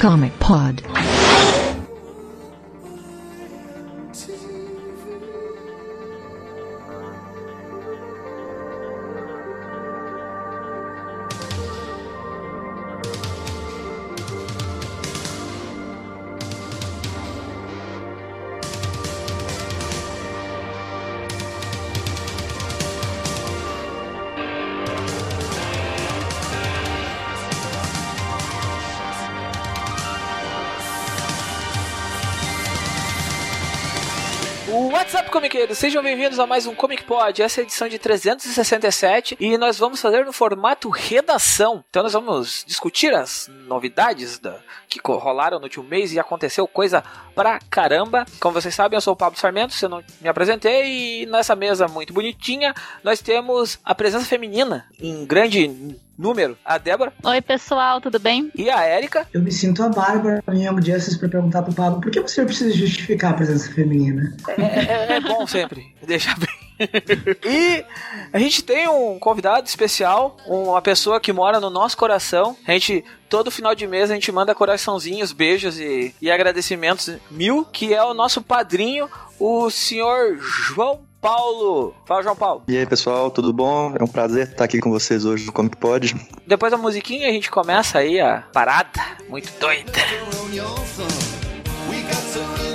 Comic Pod. Sejam bem-vindos a mais um Comic Pod. Essa é a edição de 367 e nós vamos fazer no formato redação. Então nós vamos discutir as novidades da, que rolaram no último mês e aconteceu coisa pra caramba. Como vocês sabem, eu sou o Pablo Sarmento, se eu não me apresentei, e nessa mesa muito bonitinha nós temos a presença feminina em grande número, a Débora. Oi, pessoal, tudo bem? E a Érica. Eu me sinto a Bárbara em Young Justice pra perguntar pro Pablo por que você precisa justificar a presença feminina? É, é, é bom sempre deixar bem. e a gente tem um convidado especial, uma pessoa que mora no nosso coração. A gente, todo final de mês, a gente manda coraçãozinhos, beijos e, e agradecimentos mil, que é o nosso padrinho, o senhor João Paulo. Fala, João Paulo. E aí, pessoal, tudo bom? É um prazer estar aqui com vocês hoje no Comic Pod. Depois da musiquinha, a gente começa aí a parada muito doida. That's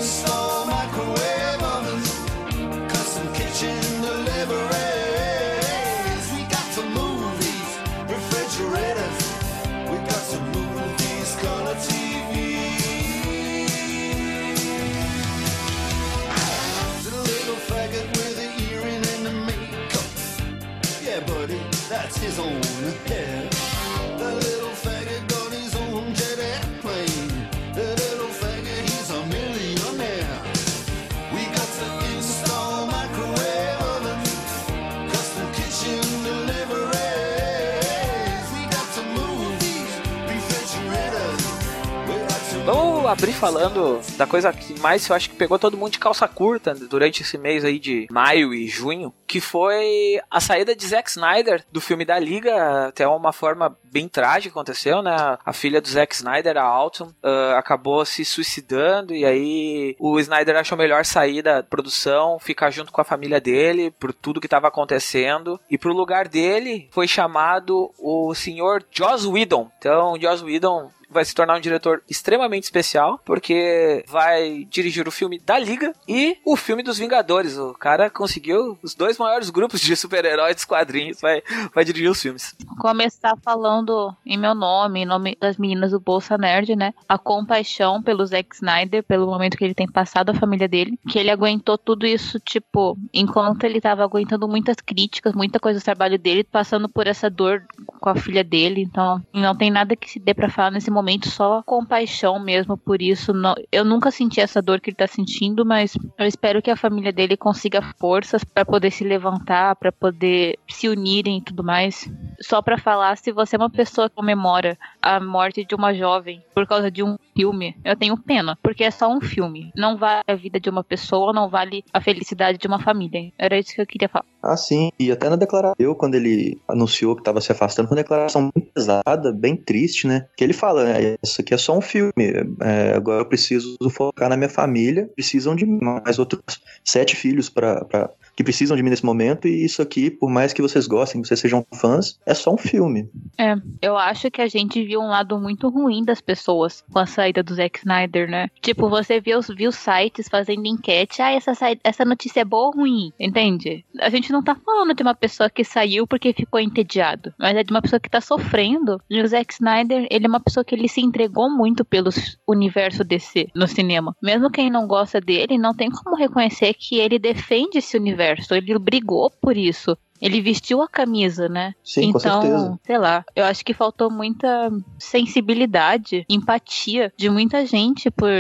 Vamos abrir falando da coisa que mais eu acho que pegou todo mundo de calça curta durante esse mês aí de maio e junho, que foi a saída de Zack Snyder do filme da Liga, até uma forma bem trágica aconteceu, né? A filha do Zack Snyder, a Alton, ah, acabou se suicidando e aí o Snyder achou melhor sair da produção, ficar junto com a família dele por tudo que estava acontecendo e pro lugar dele foi chamado o senhor Joss Whedon. Então, Joss Whedon vai se tornar um diretor extremamente especial, porque vai dirigir o filme da Liga e o filme dos Vingadores. O cara conseguiu os dois maiores grupos de super-heróis dos quadrinhos, vai, vai dirigir os filmes. Começar falando em meu nome, em nome das meninas do Bolsa Nerd, né? A compaixão pelo Zack Snyder, pelo momento que ele tem passado a família dele, que ele aguentou tudo isso, tipo, enquanto ele tava aguentando muitas críticas, muita coisa do trabalho dele, passando por essa dor com a filha dele, então não tem nada que se dê pra falar nesse momento, só compaixão mesmo por isso. Eu nunca senti essa dor que ele tá sentindo, mas eu espero que a família dele consiga forças pra poder se levantar, pra poder se unirem e tudo mais. Só pra falar, se você é uma pessoa que comemora a morte de uma jovem por causa de um filme, eu tenho pena, porque é só um filme. Não vale a vida de uma pessoa, não vale a felicidade de uma família. Era isso que eu queria falar. Ah, sim. E até na declaração, eu, quando ele anunciou que estava se afastando, foi uma declaração muito pesada, bem triste, né? Que ele fala, né? Isso aqui é só um filme. é, agora eu preciso focar na minha família. Precisam de mais outros sete filhos para que precisam de mim nesse momento. E isso aqui, por mais que vocês gostem, que vocês sejam fãs, é só um filme. É, eu acho que a gente viu um lado muito ruim das pessoas com a saída do Zack Snyder, né? Tipo, você viu, viu sites fazendo enquete, ah, essa, essa notícia é boa ou ruim, entende? A gente não tá falando de uma pessoa que saiu porque ficou entediado, mas é de uma pessoa que tá sofrendo. E o Zack Snyder, ele é uma pessoa que ele se entregou muito pelo universo DC no cinema. Mesmo quem não gosta dele, não tem como reconhecer que ele defende esse universo, ele brigou por isso. Ele vestiu a camisa, né? Sim, com então, certeza. sei lá, eu acho que faltou muita sensibilidade, empatia de muita gente por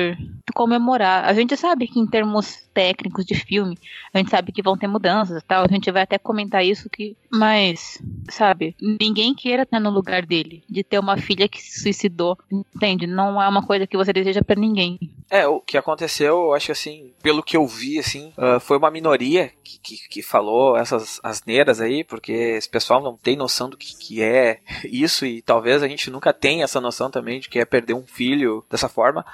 comemorar. A gente sabe que em termos técnicos de filme, a gente sabe que vão ter mudanças e tal, a gente vai até comentar isso que, mas, sabe, ninguém queira estar no lugar dele, de ter uma filha que se suicidou, entende? Não é uma coisa que você deseja pra ninguém. É, o que aconteceu, eu acho assim, pelo que eu vi, assim, ah, foi uma minoria que, que, que falou essas asneiras aí, porque esse pessoal não tem noção do que, que é isso e talvez a gente nunca tenha essa noção também de que é perder um filho dessa forma.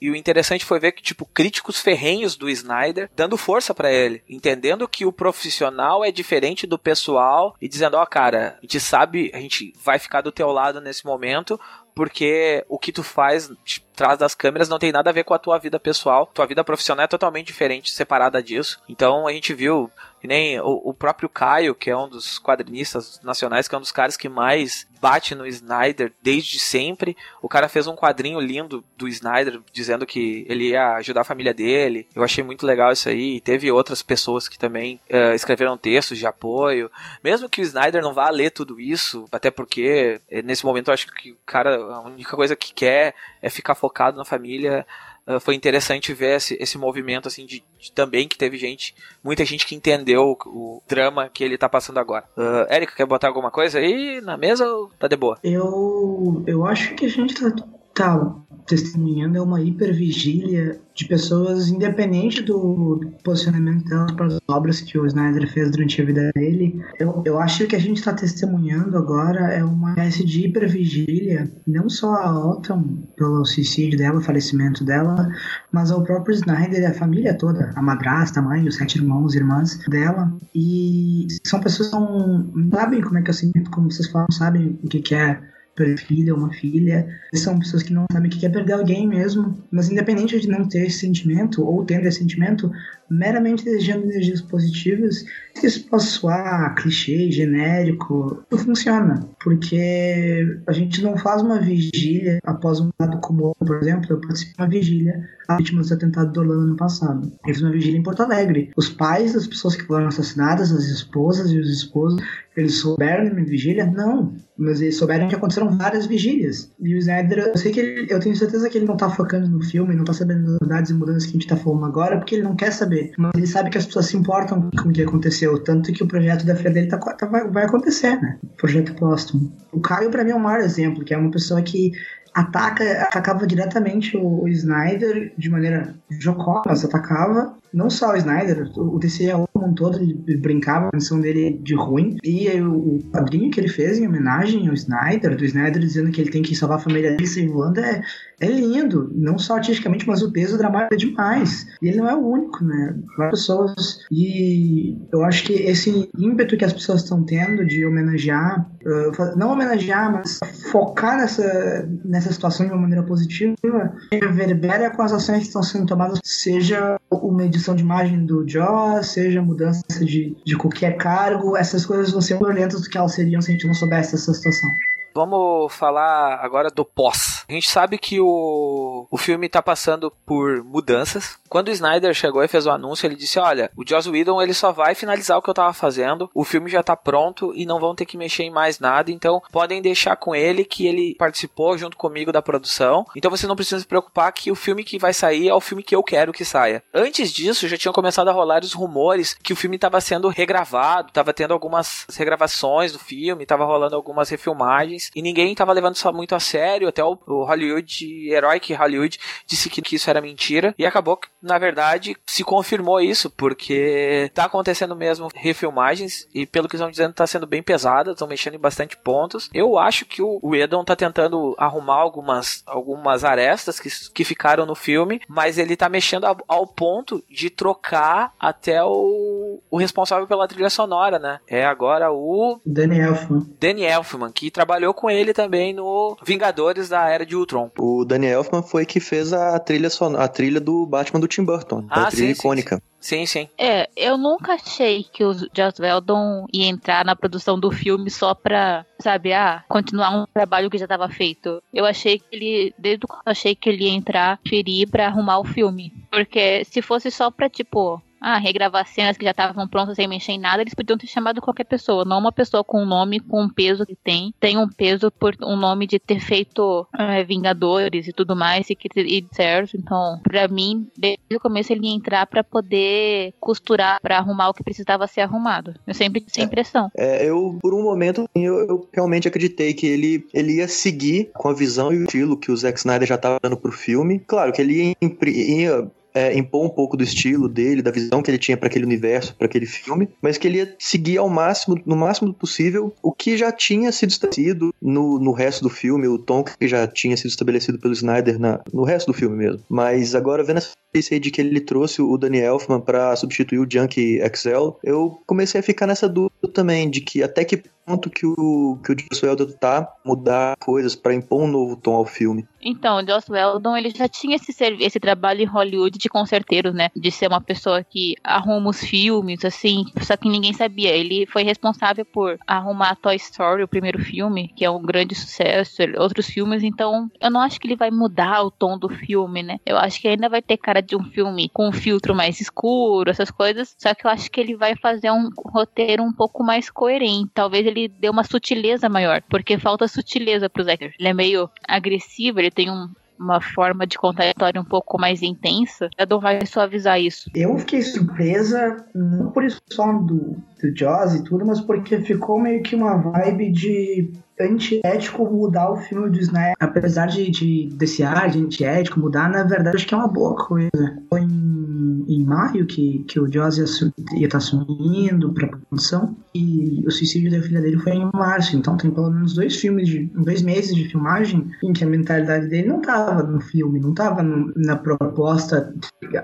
E o interessante foi ver que, tipo, críticos ferrenhos do Snyder dando força pra ele, entendendo que o profissional é diferente do pessoal e dizendo: Ó, oh, cara, a gente sabe, a gente vai ficar do teu lado nesse momento, porque o que tu faz de trás das câmeras não tem nada a ver com a tua vida pessoal. Tua vida profissional é totalmente diferente, separada disso. Então a gente viu nem o, o próprio Caio, que é um dos quadrinistas nacionais, que é um dos caras que mais bate no Snyder desde sempre. O cara fez um quadrinho lindo do Snyder dizendo que ele ia ajudar a família dele. Eu achei muito legal isso aí. E teve outras pessoas que também uh, escreveram textos de apoio. Mesmo que o Snyder não vá ler tudo isso, até porque eh, nesse momento eu acho que o cara, a única coisa que quer é ficar focado na família. Uh, foi interessante ver esse, esse movimento assim de, de, também que teve gente, muita gente que entendeu o, o drama que ele tá passando agora. Uh, Érica, quer botar alguma coisa aí na mesa ou tá de boa? Eu, eu acho que a gente tá, tá testemunhando é uma hipervigília de pessoas, independente do posicionamento delas para as obras que o Snyder fez durante a vida dele. Eu, eu acho que o que a gente está testemunhando agora é uma espécie de hipervigília, não só a Autumn pelo suicídio dela, o falecimento dela, mas ao próprio Snyder e a família toda, a madrasta, a mãe, os sete irmãos e irmãs dela. E são pessoas que não sabem como é que eu sinto, como vocês falam, sabem o que, que é perder filha ou uma filha. São pessoas que não sabem o que é perder alguém mesmo, mas independente de não ter esse sentimento ou tendo esse sentimento, meramente desejando energias positivas, isso possa soar clichê, genérico, não funciona, porque a gente não faz uma vigília após um dado como, por exemplo, eu participei de uma vigília a vítima do atentado do Orlando no passado. Eu fiz uma vigília em Porto Alegre. Os pais das pessoas que foram assassinadas, as esposas e os esposos, eles souberam da minha vigília? Não. Mas eles souberam que aconteceram várias vigílias. E o Snyder, eu sei que ele, eu tenho certeza que ele não tá focando no filme, não tá sabendo das novidades e mudanças que a gente tá falando agora, porque ele não quer saber. Mas ele sabe que as pessoas se importam com o que aconteceu. Tanto que o projeto da filha dele tá, tá vai, vai acontecer, né? O projeto póstumo. O Caio, pra mim, é o maior exemplo, que é uma pessoa que ataca, atacava diretamente o, o Snyder de maneira jocosa, atacava não só o Snyder, o DC como um todo, ele brincava a missão dele de ruim. E o, o quadrinho que ele fez em homenagem ao Snyder, do Snyder dizendo que ele tem que salvar a família dele salvando, é, é lindo. Não só artisticamente, mas o peso dramático é demais. E ele não é o único, né? Várias pessoas. E eu acho que esse ímpeto que as pessoas estão tendo de homenagear, uh, não homenagear, mas focar nessa, nessa situação de uma maneira positiva, reverbera com as ações que estão sendo tomadas, seja uma edição de imagem do Joss, seja mudança de, de qualquer cargo, essas coisas vão ser mais lentas do que elas seriam se a gente não soubesse essa situação. Vamos falar agora do pós. A gente sabe que o, o filme está passando por mudanças. Quando o Snyder chegou e fez o anúncio, ele disse: Olha, o Joss Whedon ele só vai finalizar o que eu estava fazendo. O filme já está pronto e não vão ter que mexer em mais nada. Então podem deixar com ele que ele participou junto comigo da produção. Então você não precisa se preocupar que o filme que vai sair é o filme que eu quero que saia. Antes disso, já tinham começado a rolar os rumores que o filme estava sendo regravado, estava tendo algumas regravações do filme, estava rolando algumas refilmagens e ninguém estava levando isso muito a sério. Até o, o Hollywood, Heroic Hollywood, disse que, que isso era mentira e acabou que, na verdade, se confirmou isso, porque tá acontecendo mesmo refilmagens e pelo que estão dizendo tá sendo bem pesada, estão mexendo em bastante pontos. Eu acho que o, o Edon tá tentando arrumar algumas, algumas arestas que, que ficaram no filme, mas ele tá mexendo ao, ao ponto de trocar até o, o responsável pela trilha sonora, né? É agora o Danny Elfman. Danny Elfman, que trabalhou com ele também no Vingadores da Era de Ultron. O Danny Elfman foi que fez a trilha, son... a trilha do Batman do Tim Burton, Ah, a trilha sim, sim, icônica. Sim, sim. É, eu nunca achei que o Joss Whedon ia entrar na produção do filme só pra, sabe, ah, continuar um trabalho que já tava feito. Eu achei que ele, desde o começo, eu achei que ele ia entrar, ferir pra arrumar o filme. Porque se fosse só pra, tipo, ah, regravar cenas que já estavam prontas sem mexer em nada, eles podiam ter chamado qualquer pessoa, não uma pessoa com um nome, com um peso que tem, tem um peso por um nome de ter feito é, Vingadores e tudo mais, e, que, e certo. Então, pra mim, desde o começo ele ia entrar pra poder costurar, pra arrumar o que precisava ser arrumado. Eu sempre tive essa impressão. É, eu, por um momento, eu, eu realmente acreditei que ele, ele ia seguir com a visão e o estilo que o Zack Snyder já estava dando pro filme. Claro que ele ia, ia é, impor um pouco do estilo dele, da visão que ele tinha para aquele universo, para aquele filme, mas que ele ia seguir ao máximo, no máximo possível, o que já tinha sido estabelecido no, no resto do filme, o tom que já tinha sido estabelecido pelo Snyder na, no resto do filme mesmo. Mas agora, vendo essa notícia aí de que ele trouxe o Danny Elfman para substituir o Junkie XL, eu comecei a ficar nessa dúvida também, de que até que ponto que o, que o Joss Whedon tá mudar coisas para impor um novo tom ao filme. Então, o Joss Whedon, ele já tinha esse, esse trabalho em Hollywood de concerteiros, né? De ser uma pessoa que arruma os filmes, assim, só que ninguém sabia. Ele foi responsável por arrumar Toy Story, o primeiro filme, que é um grande sucesso, outros filmes, então eu não acho que ele vai mudar o tom do filme, né? Eu acho que ainda vai ter cara de um filme com um filtro mais escuro, essas coisas, só que eu acho que ele vai fazer um roteiro um pouco mais coerente. Talvez ele dê uma sutileza maior, porque falta sutileza pro Zack. Ele é meio agressivo, ele tem um- uma forma de contar a história um pouco mais intensa. Adam vai suavizar isso. Eu fiquei surpresa, não por isso só do, do Jaws e tudo, mas porque ficou meio que uma vibe de antiético mudar o filme do Snyder. Apesar de, de desse ar de antiético mudar, na verdade acho que é uma boa coisa. Foi em, em maio que, que o Jaws ia estar assumindo pra produção e o suicídio da filha dele foi em março. Então tem pelo menos dois filmes, de dois meses de filmagem em que a mentalidade dele não tava no filme, não tava no- na proposta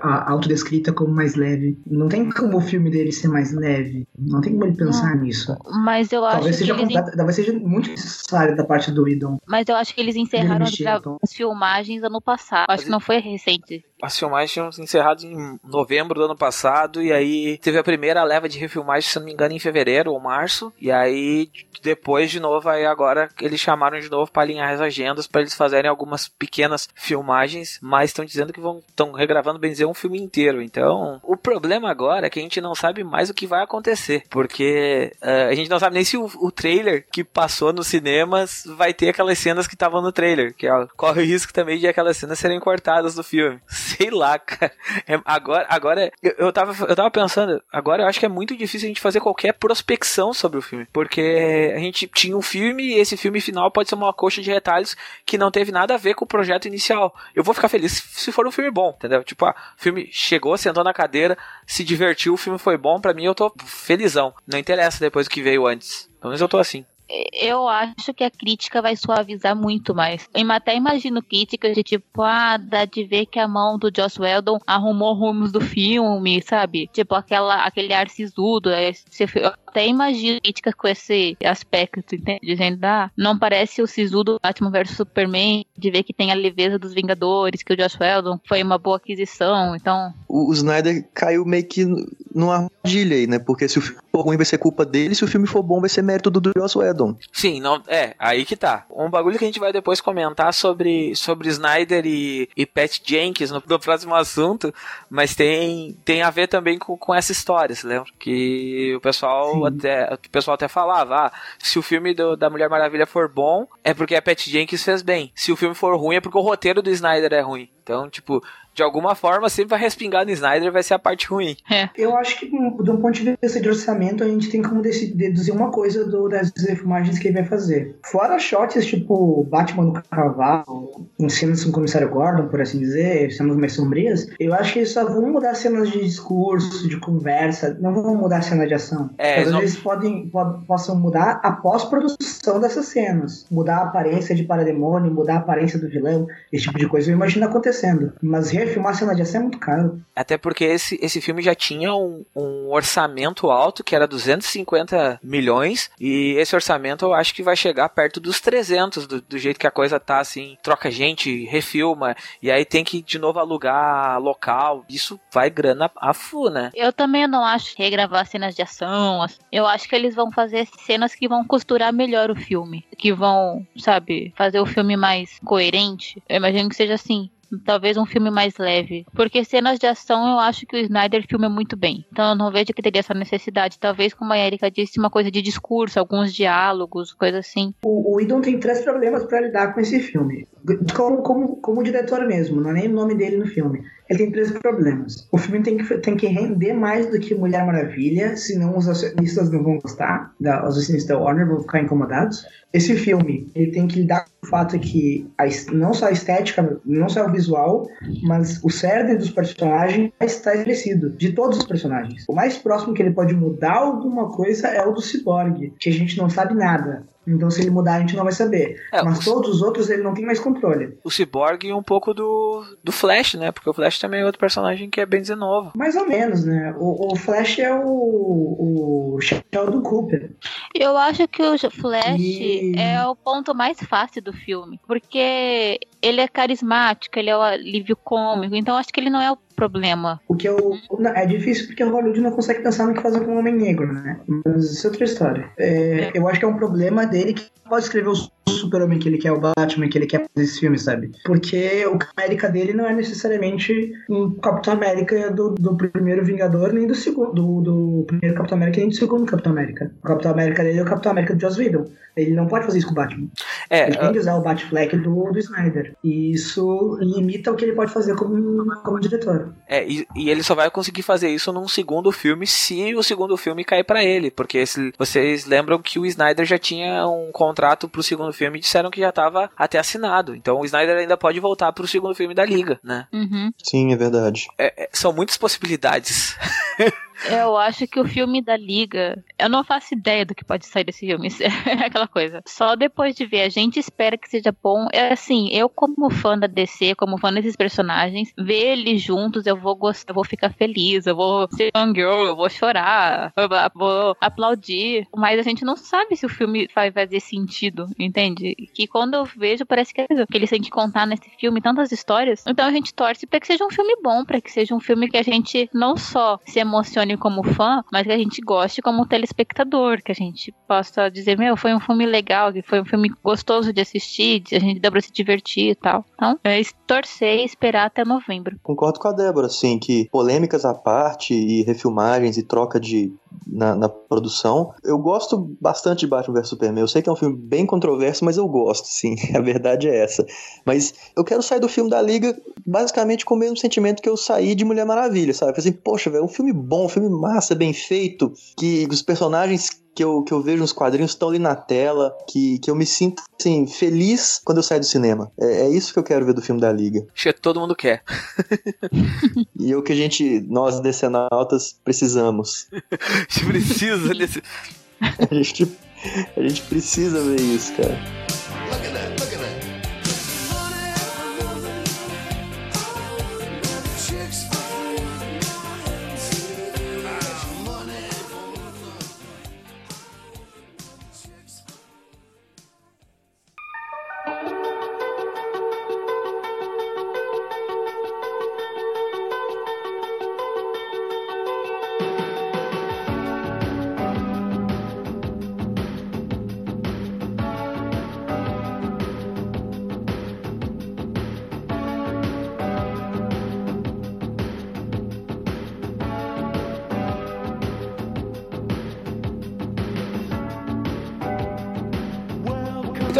autodescrita como mais leve. Não tem como o filme dele ser mais leve. Não tem como ele pensar nisso. Mas eu acho Talvez que seja, eles, completa- talvez seja muito necessário da parte do Idon. mas eu acho que eles encerraram as, gra- então. as filmagens ano passado. Acho que não foi recente. As filmagens tinham encerrado em novembro do ano passado, e aí teve a primeira leva de refilmagem, se não me engano, em fevereiro ou março. E aí, depois de novo, aí agora eles chamaram de novo para alinhar as agendas para eles fazerem algumas pequenas filmagens, mas estão dizendo que vão estão regravando, bem dizer, um filme inteiro. Então, o problema agora é que a gente não sabe mais o que vai acontecer, porque eh, a gente não sabe nem se o, o trailer que passou nos cinemas vai ter aquelas cenas que estavam no trailer, que ó, corre o risco também de aquelas cenas serem cortadas do filme. Sei lá, cara. É, agora, agora eu, eu, tava, eu tava pensando, agora eu acho que é muito difícil a gente fazer qualquer prospecção sobre o filme, porque a gente tinha um filme e esse filme final pode ser uma coxa de retalhos que não teve nada a ver com o projeto inicial. Eu vou ficar feliz se for um filme bom, entendeu? Tipo, ah, o filme chegou, sentou na cadeira, se divertiu, o filme foi bom, pra mim eu tô felizão. Não interessa depois do que veio antes. Pelo menos eu tô assim. Eu acho que a crítica vai suavizar muito mais. Eu até imagino críticas de tipo, ah, dá de ver que a mão do Joss Whedon arrumou rumos do filme, sabe? Tipo, aquela, aquele ar sisudo. é, Eu até imagino críticas com esse aspecto, entende? Dizendo, ah, não parece o sisudo Batman vs Superman, de ver que tem a leveza dos Vingadores, que o Joss Whedon foi uma boa aquisição, então... O, Snyder caiu meio que numa armadilha aí, né? Porque se o filme for ruim vai ser culpa dele, se o filme for bom vai ser mérito do, do Joss Whedon. Sim, não, é, aí que tá. Um bagulho que a gente vai depois comentar sobre, sobre Snyder e, e Pat Jenkins no, no próximo assunto, mas tem, tem a ver também com, com essa história, você lembra? Que o pessoal Sim. até, o pessoal até falava, ah, se o filme do- da Mulher Maravilha for bom, é porque a Pat Jenkins fez bem. Se o filme for ruim, é porque o roteiro do Snyder é ruim. Então, tipo, de alguma forma, sempre vai respingar no Snyder vai ser a parte ruim. Eu acho que, de um ponto de vista de orçamento, a gente tem como deduzir uma coisa do- das filmagens que ele vai fazer. Fora shots tipo Batman no cavalo, em cenas com o comissário Gordon, por assim dizer, cenas mais sombrias, eu acho que eles só vão mudar cenas de discurso, de conversa, não vão mudar a cena de ação. É, Talvez não- eles podem, po- possam mudar a pós-produção dessas cenas. Mudar a aparência de parademônio, mudar a aparência do vilão, esse tipo de coisa eu imagino acontecendo. Mas refilmar cena de ação é muito caro. Até porque esse, esse filme já tinha um, um orçamento alto, que era 250 milhões, e esse orçamento eu acho que vai chegar perto dos 300, do, do jeito que a coisa tá, assim, troca gente, refilma, e aí tem que de novo alugar local, isso vai grana a fu, né? Eu também não acho que regravar cenas de ação. Eu acho que eles vão fazer cenas que vão costurar melhor o filme. Que vão, sabe, fazer o filme mais coerente. Eu imagino que seja assim. Talvez um filme mais leve. Porque cenas de ação eu acho que o Snyder filma muito bem. Então eu não vejo que teria essa necessidade. Talvez, como a Erika disse, uma coisa de discurso, alguns diálogos, coisa assim. O, Whedon tem três problemas pra lidar com esse filme. Como, como, como diretor mesmo, não é nem o nome dele no filme. Ele tem três problemas. O filme tem que, tem que render mais do que Mulher Maravilha, senão os acionistas não vão gostar, os acionistas da Warner vão ficar incomodados. Esse filme, ele tem que lidar com o fato que a, não só a estética, não só o visual, mas o cerne dos personagens está estabelecido, de todos os personagens. O mais próximo que ele pode mudar alguma coisa é o do Cyborg, que a gente não sabe nada. Então, se ele mudar, a gente não vai saber. É, Mas o- todos os outros ele não tem mais controle. O Cyborg e um pouco do, do Flash, né? Porque o Flash também é outro personagem que é bem novo. Mais ou menos, né? O, o Flash é o, o Sheldon Cooper. Eu acho que o Flash E- é o ponto mais fácil do filme. Porque ele é carismático, ele é o alívio cômico. Então acho que ele não é o problema. O que eu. não, é difícil porque o Hollywood não consegue pensar no que fazer com o Homem Negro, né? Mas isso é outra história. É, eu acho que é um problema dele que pode escrever o super-homem que ele quer, o Batman que ele quer fazer esse filme, sabe? Porque o Capitão América dele não é necessariamente um Capitão América do, do primeiro Vingador, nem do segundo. Do, do primeiro Capitão América, nem do segundo Capitão América. O Capitão América dele é o Capitão América do Joss Whedon. Ele não pode fazer isso com o Batman. É, Ele tem que usar o Batfleck do, do Snyder. E isso limita o que ele pode fazer como, como diretor. É, e, e ele só vai conseguir fazer isso num segundo filme se o segundo filme cair pra ele. Porque se, vocês lembram que o Snyder já tinha um contrato pro segundo filme e disseram que já tava até assinado. Então o Snyder ainda pode voltar pro segundo filme da Liga, né? Uhum. Sim, é verdade. É, é, são muitas possibilidades. Eu acho que o filme da Liga. Eu não faço ideia do que pode sair desse filme. É aquela coisa. Só depois de ver, a gente espera que seja bom. É assim, eu, como fã da DC, como fã desses personagens, ver eles juntos, eu vou gostar, eu vou ficar feliz, eu vou ser fangirl, eu vou chorar, eu vou aplaudir. Mas a gente não sabe se o filme vai fazer sentido, entende? Que quando eu vejo, parece que, é eles têm que contar nesse filme tantas histórias. Então a gente torce pra que seja um filme bom, pra que seja um filme que a gente não só se emocione como fã, mas que a gente goste como telespectador, que a gente possa dizer, meu, foi um filme legal, que foi um filme gostoso de assistir, a gente dá pra se divertir e tal. Então, é torcer e esperar até novembro. Concordo com a Débora, assim, que polêmicas à parte e refilmagens e troca de na, na produção. Eu gosto bastante de Batman vs Superman. Eu sei que é um filme bem controverso, mas eu gosto, sim. A verdade é essa. Mas eu quero sair do filme da Liga basicamente com o mesmo sentimento que eu saí de Mulher Maravilha, sabe? Assim, poxa, velho, é um filme bom, um filme massa, bem feito, que os personagens que eu, que eu vejo nos quadrinhos estão ali na tela, que, que eu me sinto, assim, feliz quando eu saio do cinema. É, é isso que eu quero ver do filme da Liga. Acho que todo mundo quer. E é o que a gente, nós decenautas, precisamos. A gente precisa desse. A gente, a gente precisa ver isso, cara.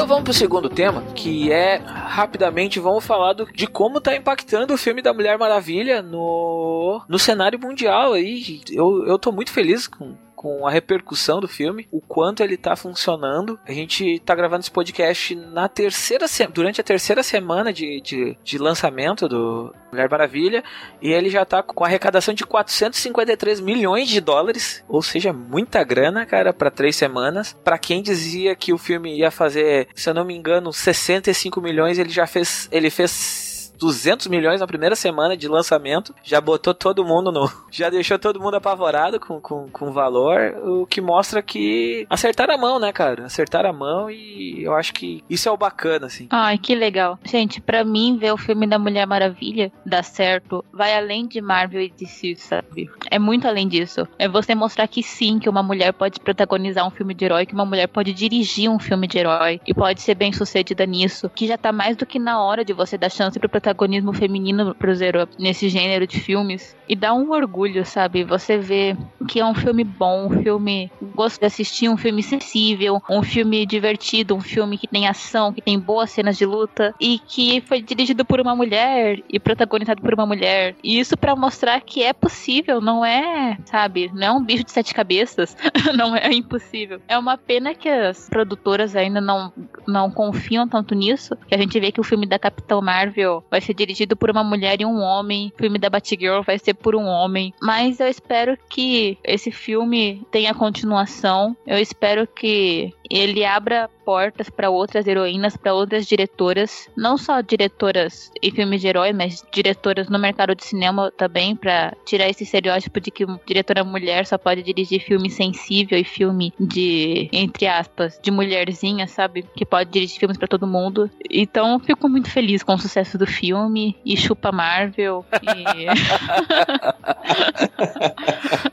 Então vamos pro segundo tema, que é rapidamente vamos falar do- de como tá impactando o filme da Mulher Maravilha no, no cenário mundial aí. Eu, eu tô muito feliz com, com a repercussão do filme, o quanto ele tá funcionando. A gente tá gravando esse podcast na terceira durante a terceira semana de, de, de lançamento do Mulher Maravilha, e ele já tá com arrecadação de 453 milhões de dólares, ou seja, muita grana, cara, pra três semanas. Pra quem dizia que o filme ia fazer, se eu não me engano, 65 milhões, ele já fez, ele fez 200 milhões na primeira semana de lançamento, já botou todo mundo no. Já deixou todo mundo apavorado com, com, com valor, o que mostra que acertaram a mão, né, cara? Acertaram a mão e eu acho que isso é o bacana, assim. Ai, que legal. Gente, pra mim, ver o filme da Mulher Maravilha dar certo vai além de Marvel e DC, sabe? É muito além disso. É você mostrar que sim, que uma mulher pode protagonizar um filme de herói, que uma mulher pode dirigir um filme de herói e pode ser bem sucedida nisso. Que já tá mais do que na hora de você dar chance pro protagonista protagonismo feminino pros heróis nesse gênero de filmes. E dá um orgulho, sabe? Você vê que é um filme bom, um filme gosto de assistir, um filme sensível, um filme divertido, um filme que tem ação, que tem boas cenas de luta e que foi dirigido por uma mulher e protagonizado por uma mulher. E isso pra mostrar que é possível, não é, sabe? Não é um bicho de sete cabeças, não é impossível. É uma pena que as produtoras ainda não, não confiam tanto nisso, que a gente vê que o filme da Capitão Marvel vai ser dirigido por uma mulher e um homem, o filme da Batgirl vai ser por um homem, mas eu espero que esse filme tenha continuação. Eu espero que ele abra portas para outras heroínas, para outras diretoras, não só diretoras em filmes de herói, mas diretoras no mercado de cinema também, para tirar esse estereótipo de que uma diretora mulher só pode dirigir filme sensível e filme de, entre aspas, de mulherzinha, sabe? Que pode dirigir filmes para todo mundo. Então, fico muito feliz com o sucesso do filme e chupa Marvel e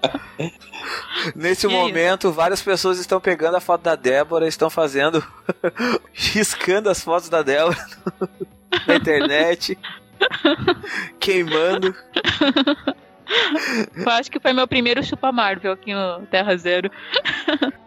Nesse E é momento, várias pessoas estão pegando a foto da Débora, estão fazendo. riscando as fotos da Débora na internet, queimando. eu acho que foi meu primeiro chupa Marvel aqui no Terra Zero.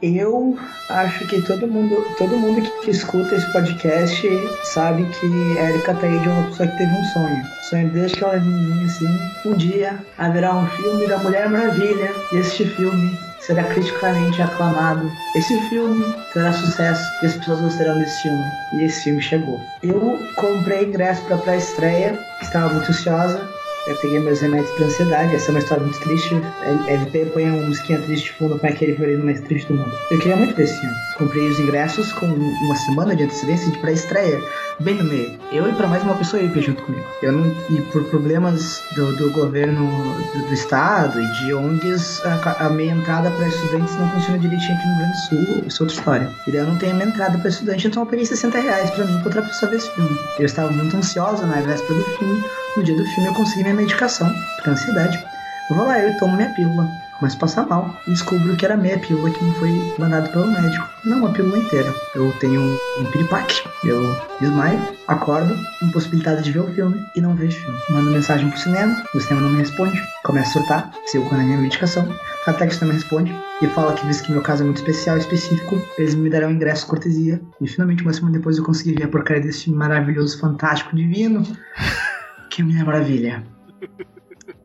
Eu acho que todo mundo, todo mundo que escuta esse podcast sabe que a Erika Taide é uma pessoa que teve um sonho. O sonho desde que ela é menininha, assim, um dia haverá um filme da Mulher Maravilha e este filme será criticamente aclamado. Esse filme terá sucesso e as pessoas gostarão desse filme. E esse filme chegou. Eu comprei ingresso para a pré-estreia, estava muito ansiosa. Eu peguei meus remédios pra ansiedade, essa é uma história muito triste. LP põe uma musiquinha triste de fundo para aquele violino mais triste do mundo. Eu queria muito ver esse filme. Comprei os ingressos com uma semana de antecedência de pré-estreia, bem no meio. Eu e para mais uma pessoa ir junto comigo. Eu não, e por problemas do, do governo do, do estado e de ONGs, a, a meia entrada para estudantes não funciona direitinho aqui no Rio Grande do Sul. Isso é outra história. E daí eu não tenho minha entrada para estudante, então eu peguei 60 reais pra mim pra outra pessoa ver esse filme. Eu estava muito ansiosa na véspera do filme. No dia do filme eu consegui minha medicação pra ansiedade. Vou lá, eu tomo minha pílula. Começo a passar mal. E descubro que era meia pílula que me foi mandada pelo médico. Não uma pílula inteira. Eu tenho um, piripaque. Eu desmaio, acordo, impossibilitado de ver o filme e não vejo filme. Mando mensagem pro cinema, o cinema não me responde. Começo a surtar, sigo com a minha medicação. Até que o cinema responde e fala que, visto que meu caso é muito especial e específico, eles me darão ingresso cortesia. E finalmente, uma semana depois, eu consegui ver a porcaria desse filme maravilhoso, fantástico, divino. Que Mulher Maravilha.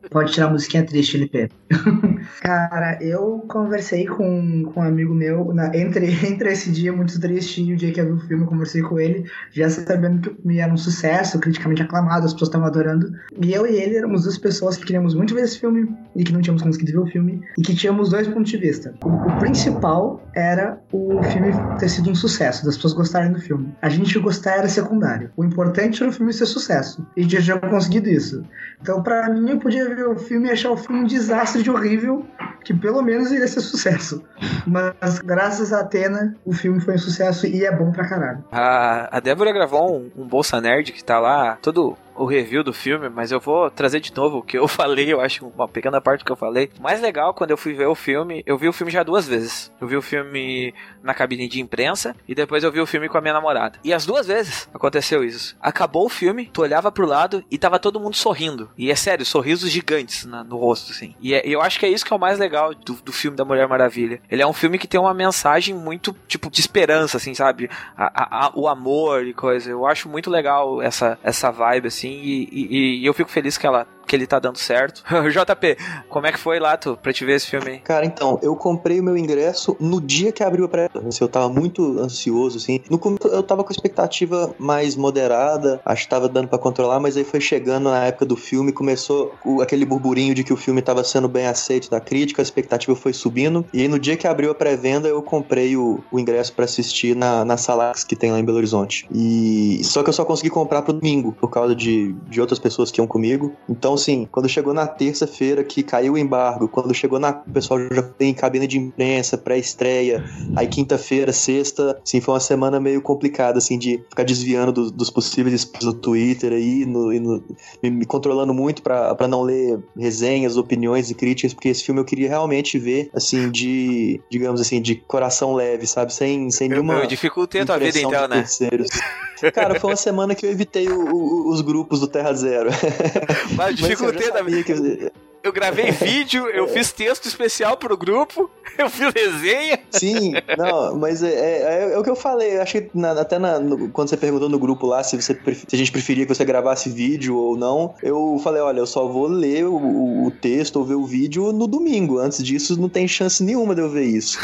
Pode tirar a musiquinha triste, LP. Cara, eu conversei com, com um amigo meu na- entre, entre esse dia muito triste e o dia que eu vi o filme, eu conversei com ele, já sabendo que o filme era um sucesso, criticamente aclamado, as pessoas estavam adorando. E eu e ele éramos duas pessoas que queríamos muito ver esse filme e que não tínhamos conseguido ver o filme e que tínhamos dois pontos de vista. O, o principal era o filme ter sido um sucesso, das pessoas gostarem do filme. A gente gostar era secundário. O importante era o filme ser sucesso. E a gente já tinha conseguido isso. Então, pra mim, eu podia ver o filme e achar o filme um desastre de horrível, que pelo menos iria ser sucesso. Mas, graças a Atena, o filme foi um sucesso e é bom pra caralho. A, a Débora gravou um, um Bolsa Nerd que tá lá, todo o review do filme, mas eu vou trazer de novo o que eu falei, eu acho uma pequena parte que eu falei. Mais legal, quando eu fui ver o filme, eu vi o filme já duas vezes. Eu vi o filme na cabine de imprensa e depois eu vi o filme com a minha namorada. E as duas vezes aconteceu isso. Acabou o filme, tu olhava pro lado e tava todo mundo sorrindo. E é sério, sorrisos gigantes na- no rosto, assim. E é- eu acho que é isso que é o mais legal do, do filme da Mulher Maravilha. Ele é um filme que tem uma mensagem muito, tipo, de esperança, assim, sabe? A- a- a- o amor e coisa. Eu acho muito legal essa, essa vibe, assim, e, e- e eu fico feliz que ela que ele tá dando certo. JP, como é que foi lá, tu, pra te ver esse filme aí? Cara, então, eu comprei o meu ingresso no dia que abriu a pré assim, Eu tava muito ansioso, assim. No começo eu tava com a expectativa mais moderada, acho que tava dando pra controlar, mas aí foi chegando na época do filme, começou o- aquele burburinho de que o filme tava sendo bem aceito da crítica, a expectativa foi subindo. E aí no dia que abriu a pré-venda, eu comprei o, o ingresso pra assistir na, na Salax que tem lá em Belo Horizonte. E só que eu só consegui comprar pro domingo, por causa de, de outras pessoas que iam comigo. Então, assim, quando chegou na terça-feira que caiu o embargo, quando chegou na. O pessoal já tem cabine de imprensa, pré-estreia, aí quinta-feira, sexta, assim, foi uma semana meio complicada, assim, de ficar desviando do- dos possíveis do Twitter aí, no- no- me, me controlando muito pra pra não ler resenhas, opiniões e críticas, porque esse filme eu queria realmente ver, assim, de, digamos assim, de coração leve, sabe? Sem, sem Eu, nenhuma. eu dificultei a tua vida então, né? terceiros. Cara, foi uma semana que eu evitei o- o- os grupos do Terra Zero. Mas eu dificultei da sabia que... Eu gravei vídeo, eu fiz texto especial pro grupo, eu fiz resenha. Sim, não, mas é, é- é o que eu falei. Eu acho que na- até na- no- quando você perguntou no grupo lá se, você, se a gente preferia que você gravasse vídeo ou não, eu falei: olha, eu só vou ler o, o- o texto ou ver o vídeo no domingo. Antes disso, não tem chance nenhuma de eu ver isso.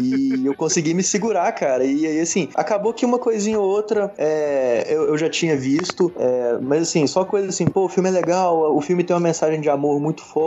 e eu consegui me segurar, cara. E aí, assim, acabou que uma coisinha ou outra é, eu, eu já tinha visto, é, mas assim, só coisa assim, pô, o filme é legal, o filme tem uma mensagem de amor muito forte,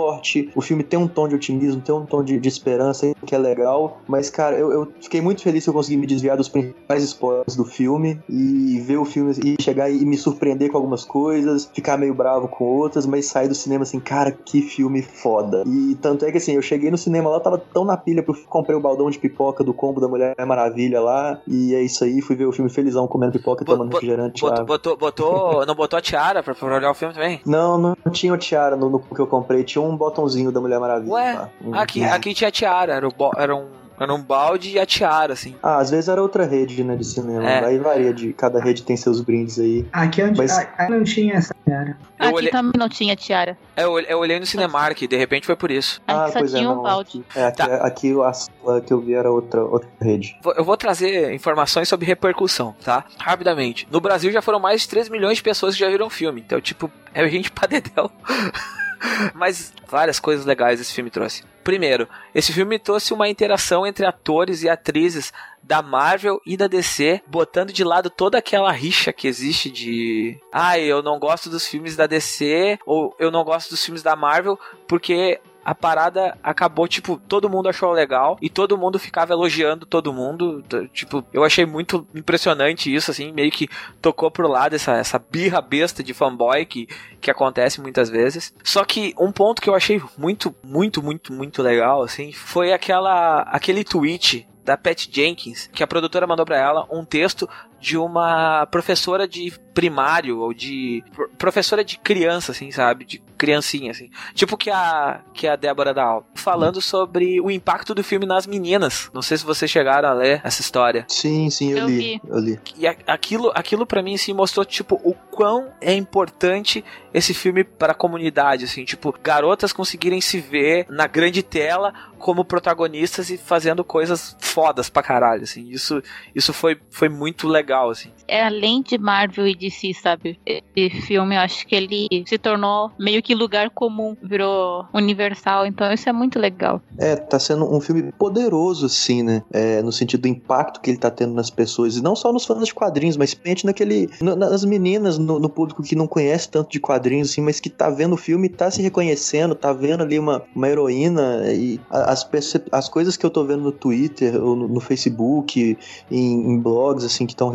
o filme tem um tom de otimismo, tem um tom de, de esperança que é legal, mas cara, eu, eu fiquei muito feliz que eu consegui me desviar dos principais spoilers do filme e ver o filme e chegar e me surpreender com algumas coisas, ficar meio bravo com outras, mas sair do cinema assim, cara, que filme foda. E tanto é que assim, eu cheguei no cinema lá, tava tão na pilha, porque comprei o baldão de pipoca do combo da Mulher Maravilha lá, e é isso aí, fui ver o filme felizão comendo pipoca e tomando refrigerante. Botou, botou, botou- não botou a tiara pra, pra olhar o filme também? Não, não tinha o tiara no, no que eu comprei, tinha um botãozinho da Mulher Maravilha. Ué, lá. Um- Aqui, um- aqui tinha tiara, era, o bo- era um, era um balde e a tiara, assim. Ah, às vezes era outra rede, né, de cinema. É. Aí varia de cada rede tem seus brindes aí. Aqui onde Mas- a- não tinha essa cara. Eu Aqui olhei- também não tinha tiara. Eu, olhei- eu olhei no Cinemark, de repente foi por isso. Aqui só tinha um não, balde. Aqui, é, aqui, Tá. aqui a sala que eu vi era outra, outra rede. Vou- Eu vou trazer informações sobre repercussão, tá? Rapidamente. No Brasil já foram mais de 3 milhões de pessoas que já viram o filme. Então, tipo, é gente pra dedéu. Mas várias coisas legais esse filme trouxe. Primeiro, esse filme trouxe uma interação entre atores e atrizes da Marvel e da DC, botando de lado toda aquela rixa que existe de, ah, eu não gosto dos filmes da DC ou eu não gosto dos filmes da Marvel porque a parada acabou, tipo, todo mundo achou legal e todo mundo ficava elogiando todo mundo. Tipo, eu achei muito impressionante isso, assim, meio que tocou pro lado essa, essa birra besta de fanboy que, que acontece muitas vezes. Só que um ponto que eu achei muito, muito, muito, muito legal, assim, foi aquela, aquele tweet da Pat Jenkins, que a produtora mandou pra ela um texto de uma professora de primário ou de pro- professora de criança, assim, sabe, de criancinha, assim, tipo que a que a Débora dá aula, falando sobre o impacto do filme nas meninas. Não sei se vocês chegaram a ler essa história. Sim, sim, eu, Eu li. vi. Eu li. E a- aquilo, aquilo para mim assim mostrou tipo o quão é importante esse filme para a comunidade, assim, tipo garotas conseguirem se ver na grande tela como protagonistas e fazendo coisas fodas pra caralho, assim. Isso, isso foi, foi muito legal, assim. É além de Marvel e DC, sabe? Esse filme, eu acho que ele se tornou meio que lugar comum, virou universal, então isso é muito legal. É, tá sendo um filme poderoso, assim, né? É, no sentido do impacto que ele tá tendo nas pessoas. E não só nos fãs de quadrinhos, mas principalmente naquele. na- nas meninas, no, no público que não conhece tanto de quadrinhos, assim, mas que tá vendo o filme e tá se reconhecendo, tá vendo ali uma, uma heroína. E as, as coisas que eu tô vendo no Twitter ou no, no Facebook, em, em blogs, assim, que estão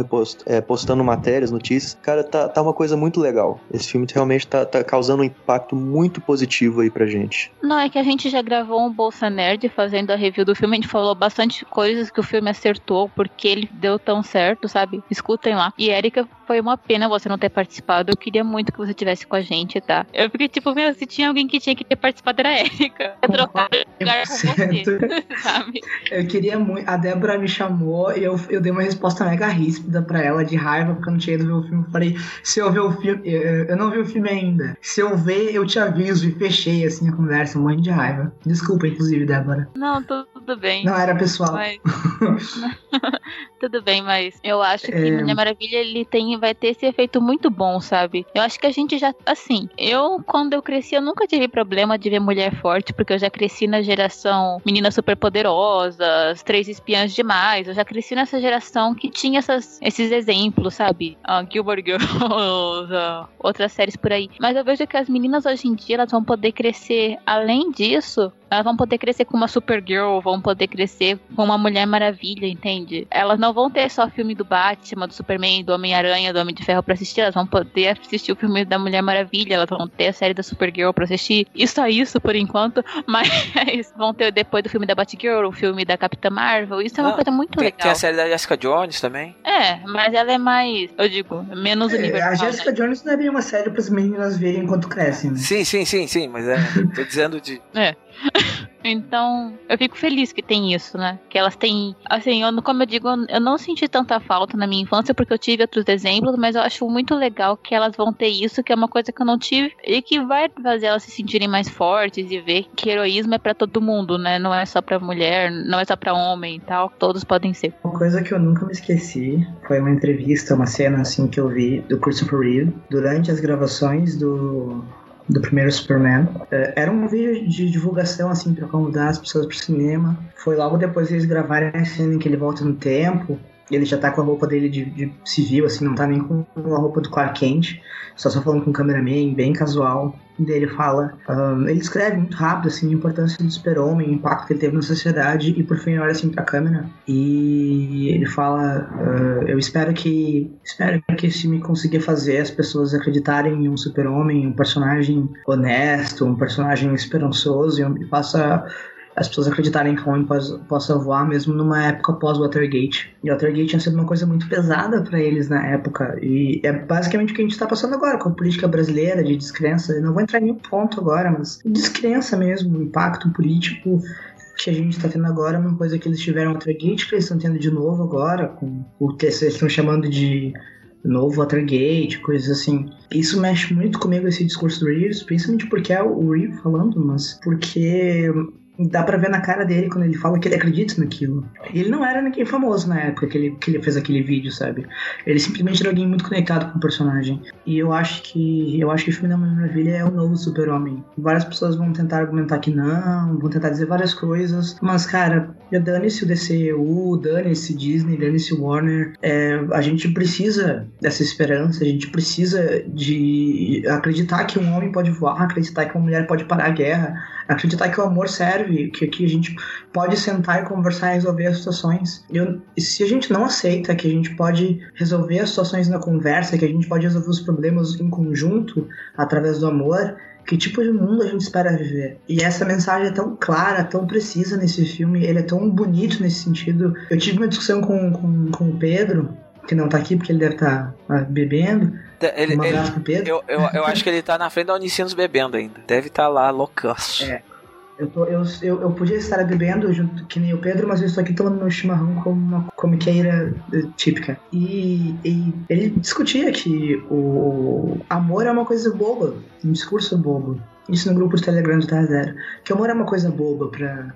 postando matérias, notícias, cara, tá, tá uma coisa muito legal. Esse filme realmente tá, tá causando um impacto muito positivo aí pra gente. Não, é que a gente já gravou um Bolsa Nerd fazendo a review do filme, a gente falou bastante coisas que o filme acertou, porque ele deu tão certo, sabe? Escutem lá. E Erika, foi uma pena você não ter participado. Eu queria muito que você tivesse com a gente, tá? Eu fiquei tipo, meu, se tinha alguém que tinha que ter participado era a Erika. Eu trocar lugar com você, sabe? Eu queria muito. A Débora me chamou e eu, eu dei uma resposta mega ríspida pra ela, de raiva, porque eu não tinha ido ver o filme. Eu falei, se eu ver o filme. Eu, eu não vi o filme ainda. Se eu ver, eu te aviso. E fechei assim a conversa, um monte de raiva. Desculpa, inclusive, Débora. Não, tudo, tudo bem. Não era pessoal. Mas... Tudo bem, mas eu acho que É. Mulher Maravilha ele tem, vai ter esse efeito muito bom, sabe? Eu acho que a gente já. Assim, eu, quando eu cresci, eu nunca tive problema de ver mulher forte, porque eu já cresci na geração Meninas Superpoderosas, Três Espiãs Demais. Eu já cresci nessa geração que tinha essas, esses exemplos, sabe? Ah, Gilmore Girls, ah, outras séries por aí. Mas eu vejo que as meninas hoje em dia elas vão poder crescer, além disso, elas vão poder crescer com uma Supergirl, vão poder crescer com uma Mulher Maravilha, entende? Elas não vão ter só filme do Batman, do Superman, do Homem-Aranha, do Homem de Ferro pra assistir, elas vão poder assistir o filme da Mulher Maravilha, elas vão ter a série da Supergirl pra assistir. E só isso por enquanto, mas vão ter depois do filme da Batgirl, o filme da Capitã Marvel. Isso é uma Não, coisa muito Tem, legal. tem a série da Jessica Jones também. É, mas ela é mais, eu digo, menos É, universal. a Jessica né? Jones não é bem uma série para as meninas verem enquanto crescem. Né? Sim, sim, sim, sim, mas é. Tô dizendo de. É. Então, eu fico feliz que tem isso, né? Que elas têm. Assim, eu, como eu digo, eu não senti tanta falta na minha infância porque eu tive outros exemplos, mas eu acho muito legal que elas vão ter isso, que é uma coisa que eu não tive e que vai fazer elas se sentirem mais fortes e ver que heroísmo é pra todo mundo, né? Não é só pra mulher, não é só pra homem e tal. Todos podem ser. Uma coisa que eu nunca me esqueci foi uma entrevista, uma cena assim que eu vi do Christopher Reeve durante as gravações do do primeiro Superman. É, Era um vídeo de divulgação, assim, pra convidar as pessoas pro cinema. Foi logo depois eles gravarem a cena em que ele volta no tempo. Ele já tá com a roupa dele de, de civil, assim, não tá nem com a roupa do Clark Kent. Só só falando com o cameraman, bem casual. E daí ele fala... ahn, ele escreve muito rápido, assim, a importância do super-homem, o impacto que ele teve na sociedade. E por fim olha, assim, pra câmera. E ele fala... ah, eu espero que... Espero que esse filme consiga fazer as pessoas acreditarem em um super-homem, um personagem honesto, um personagem esperançoso. E um- faça as pessoas acreditarem que o homem pos- possa voar mesmo numa época pós-Watergate. E Watergate tinha sido uma coisa muito pesada para eles na época. E é basicamente o que a gente está passando agora com a política brasileira de descrença. Eu não vou entrar em nenhum ponto agora, mas descrença mesmo, impacto político que a gente está tendo agora é uma coisa que eles tiveram Watergate, que eles estão tendo de novo agora, com o que eles estão chamando de novo Watergate, coisas assim. Isso mexe muito comigo, esse discurso do Reeves, principalmente porque é o Reeves falando, mas porque dá pra ver na cara dele quando ele fala que ele acredita naquilo. Ele não era ninguém famoso na época que ele, que ele fez aquele vídeo, sabe? Ele simplesmente era alguém muito conectado com o personagem. E eu acho que eu acho que o filme da Mulher Maravilha é o novo super-homem. Várias pessoas vão tentar argumentar que não, vão tentar dizer várias coisas, mas cara, já dane-se o DCU, dane-se Disney, dane-se Warner. É, a gente precisa dessa esperança, a gente precisa de acreditar que um homem pode voar, acreditar que uma mulher pode parar a guerra, acreditar que o amor serve, que aqui a gente pode sentar e conversar e resolver as situações. Eu, e se a gente não aceita que a gente pode resolver as situações na conversa, que a gente pode resolver os problemas em conjunto através do amor, que tipo de mundo a gente espera viver? E essa mensagem é tão clara, tão precisa nesse filme, ele é tão bonito nesse sentido. Eu tive uma discussão com, com, com o Pedro, que não tá aqui porque ele deve estar bebendo. Ele, um ele- abraço pro Pedro. eu, eu, eu acho que ele tá na frente da Unicinos bebendo ainda. Deve estar lá loucaço. É. Eu, tô, eu, eu, eu podia estar bebendo junto que nem o Pedro, mas eu estou aqui tomando meu chimarrão como uma comiqueira eh, típica. E, e ele discutia que o amor é uma coisa boba, um discurso bobo. Isso no grupo de Telegram do Zero. Que amor é uma coisa boba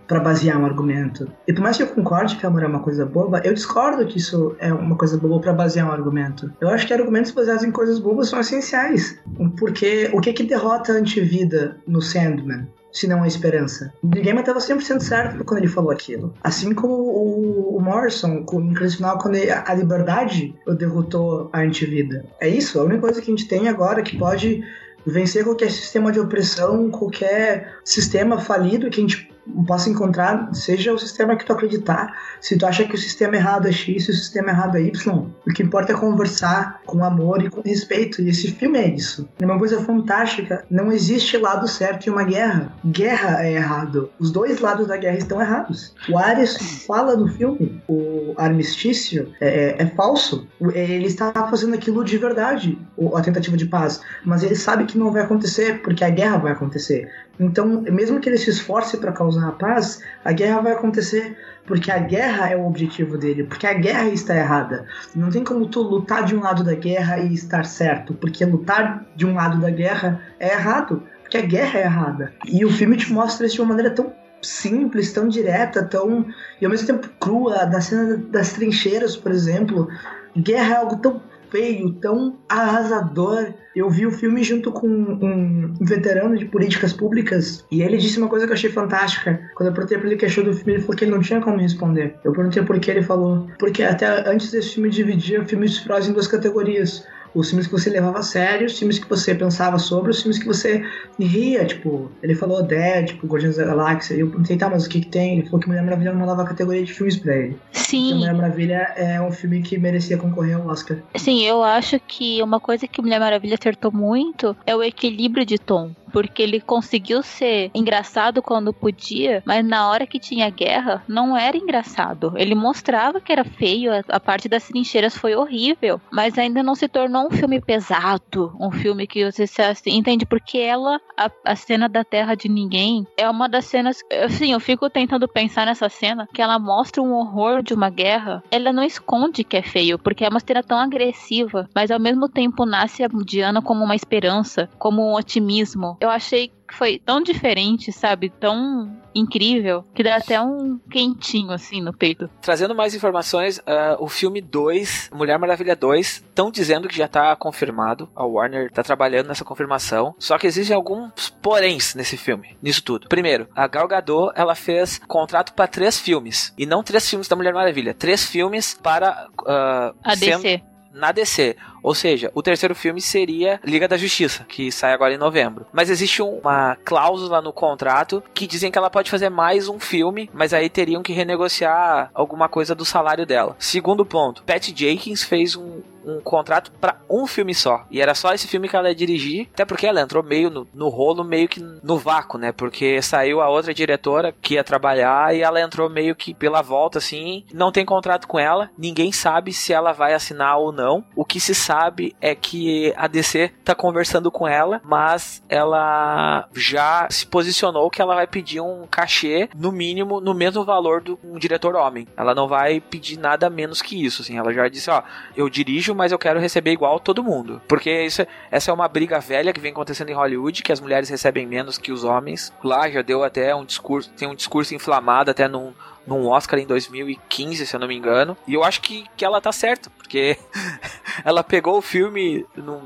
pra basear um argumento. E por mais que eu concorde que amor é uma coisa boba, eu discordo que isso é uma coisa boba pra basear um argumento. Eu acho que argumentos baseados em coisas bobas são essenciais. Porque o que que derrota a antivida no Sandman? Se não a esperança. Ninguém estava 100% certo quando ele falou aquilo. Assim como o, o Morrison, com- final, quando ele- a liberdade derrotou a antivida. É isso, a única coisa que a gente tem agora que pode vencer qualquer sistema de opressão, qualquer sistema falido que a gente possa encontrar, seja o sistema que tu acreditar. Se tu acha que o sistema errado é X, se o sistema errado é Y, o que importa é conversar com amor e com respeito. E esse filme é isso. É uma coisa fantástica. Não existe lado certo em uma guerra. Guerra é errado. Os dois lados da guerra estão errados. O Ares fala no filme, o armistício é, é falso. O- Ele está fazendo aquilo de verdade, a tentativa de paz. Mas ele sabe que não vai acontecer, porque a guerra vai acontecer. Então, mesmo que ele se esforce para causar a paz, a guerra vai acontecer, porque a guerra é o objetivo dele, porque a guerra está errada. Não tem como tu lutar de um lado da guerra e estar certo, porque lutar de um lado da guerra é errado, porque a guerra é errada. E o filme te mostra isso de uma maneira tão simples, tão direta, tão e ao mesmo tempo crua, da cena das trincheiras, por exemplo. Guerra é algo tão feio, tão arrasador. Eu vi o filme junto com um veterano de políticas públicas e ele disse uma coisa que eu achei fantástica. Quando eu perguntei pra ele o que achou do filme, ele falou que ele não tinha como responder. Eu perguntei por que ele falou. Porque até antes desse filme dividia filmes de prós em duas categorias. Os filmes que você levava a sério, os filmes que você pensava sobre, os filmes que você ria, tipo, ele falou Dead, tipo, Guardiões da Galáxia, e eu perguntei, tá, mas o que que tem? Ele falou que Mulher Maravilha não mandava a categoria de filmes pra ele. Que Sim, Mulher Maravilha é um filme que merecia concorrer ao Oscar. Sim, eu acho que uma coisa que Mulher Maravilha acertou muito é o equilíbrio de tom. Porque ele conseguiu ser engraçado quando podia, mas na hora que tinha guerra, não era engraçado. Ele mostrava que era feio, a, parte das trincheiras foi horrível, mas ainda não se tornou um filme pesado, um filme que você se assim, entende porque ela, a, a cena da Terra de Ninguém, é uma das cenas, assim, eu fico tentando pensar nessa cena, que ela mostra um horror de uma guerra, ela não esconde que é feio, porque é uma cena tão agressiva, mas ao mesmo tempo nasce a Diana como uma esperança, como um otimismo. Eu achei que foi tão diferente, sabe? Tão incrível, que dá até um quentinho assim no peito. Trazendo mais informações, uh, o filme 2, Mulher Maravilha 2, estão dizendo que já tá confirmado. A Warner tá trabalhando nessa confirmação. Só que existem alguns poréns nesse filme, nisso tudo. Primeiro, a Gal Gadot, ela fez contrato para três filmes. E não três filmes da Mulher Maravilha, três filmes para... Uh, A DC. na DC. Ou seja, o terceiro filme seria Liga da Justiça, que sai agora em novembro. Mas existe uma cláusula no contrato que dizem que ela pode fazer mais um filme, mas aí teriam que renegociar alguma coisa do salário dela. Segundo ponto, Pat Jenkins fez um, um contrato para um filme só. E era só esse filme que ela ia dirigir, até porque ela entrou meio no, no rolo, meio que no vácuo, né? Porque saiu a outra diretora que ia trabalhar e ela entrou meio que pela volta, assim. Não tem contrato com ela, ninguém sabe se ela vai assinar ou não. O que se sabe é que a DC tá conversando com ela, mas ela já se posicionou que ela vai pedir um cachê, no mínimo, no mesmo valor do um diretor homem. Ela não vai pedir nada menos que isso, assim. Ela já disse, ó, eu dirijo, mas eu quero receber igual todo mundo. Porque isso, essa é uma briga velha que vem acontecendo em Hollywood, que as mulheres recebem menos que os homens. Lá já deu até um discurso, tem um discurso inflamado até num, num Oscar em 2015, se eu não me engano. E eu acho que, que ela tá certa, porque ela pegou o filme num,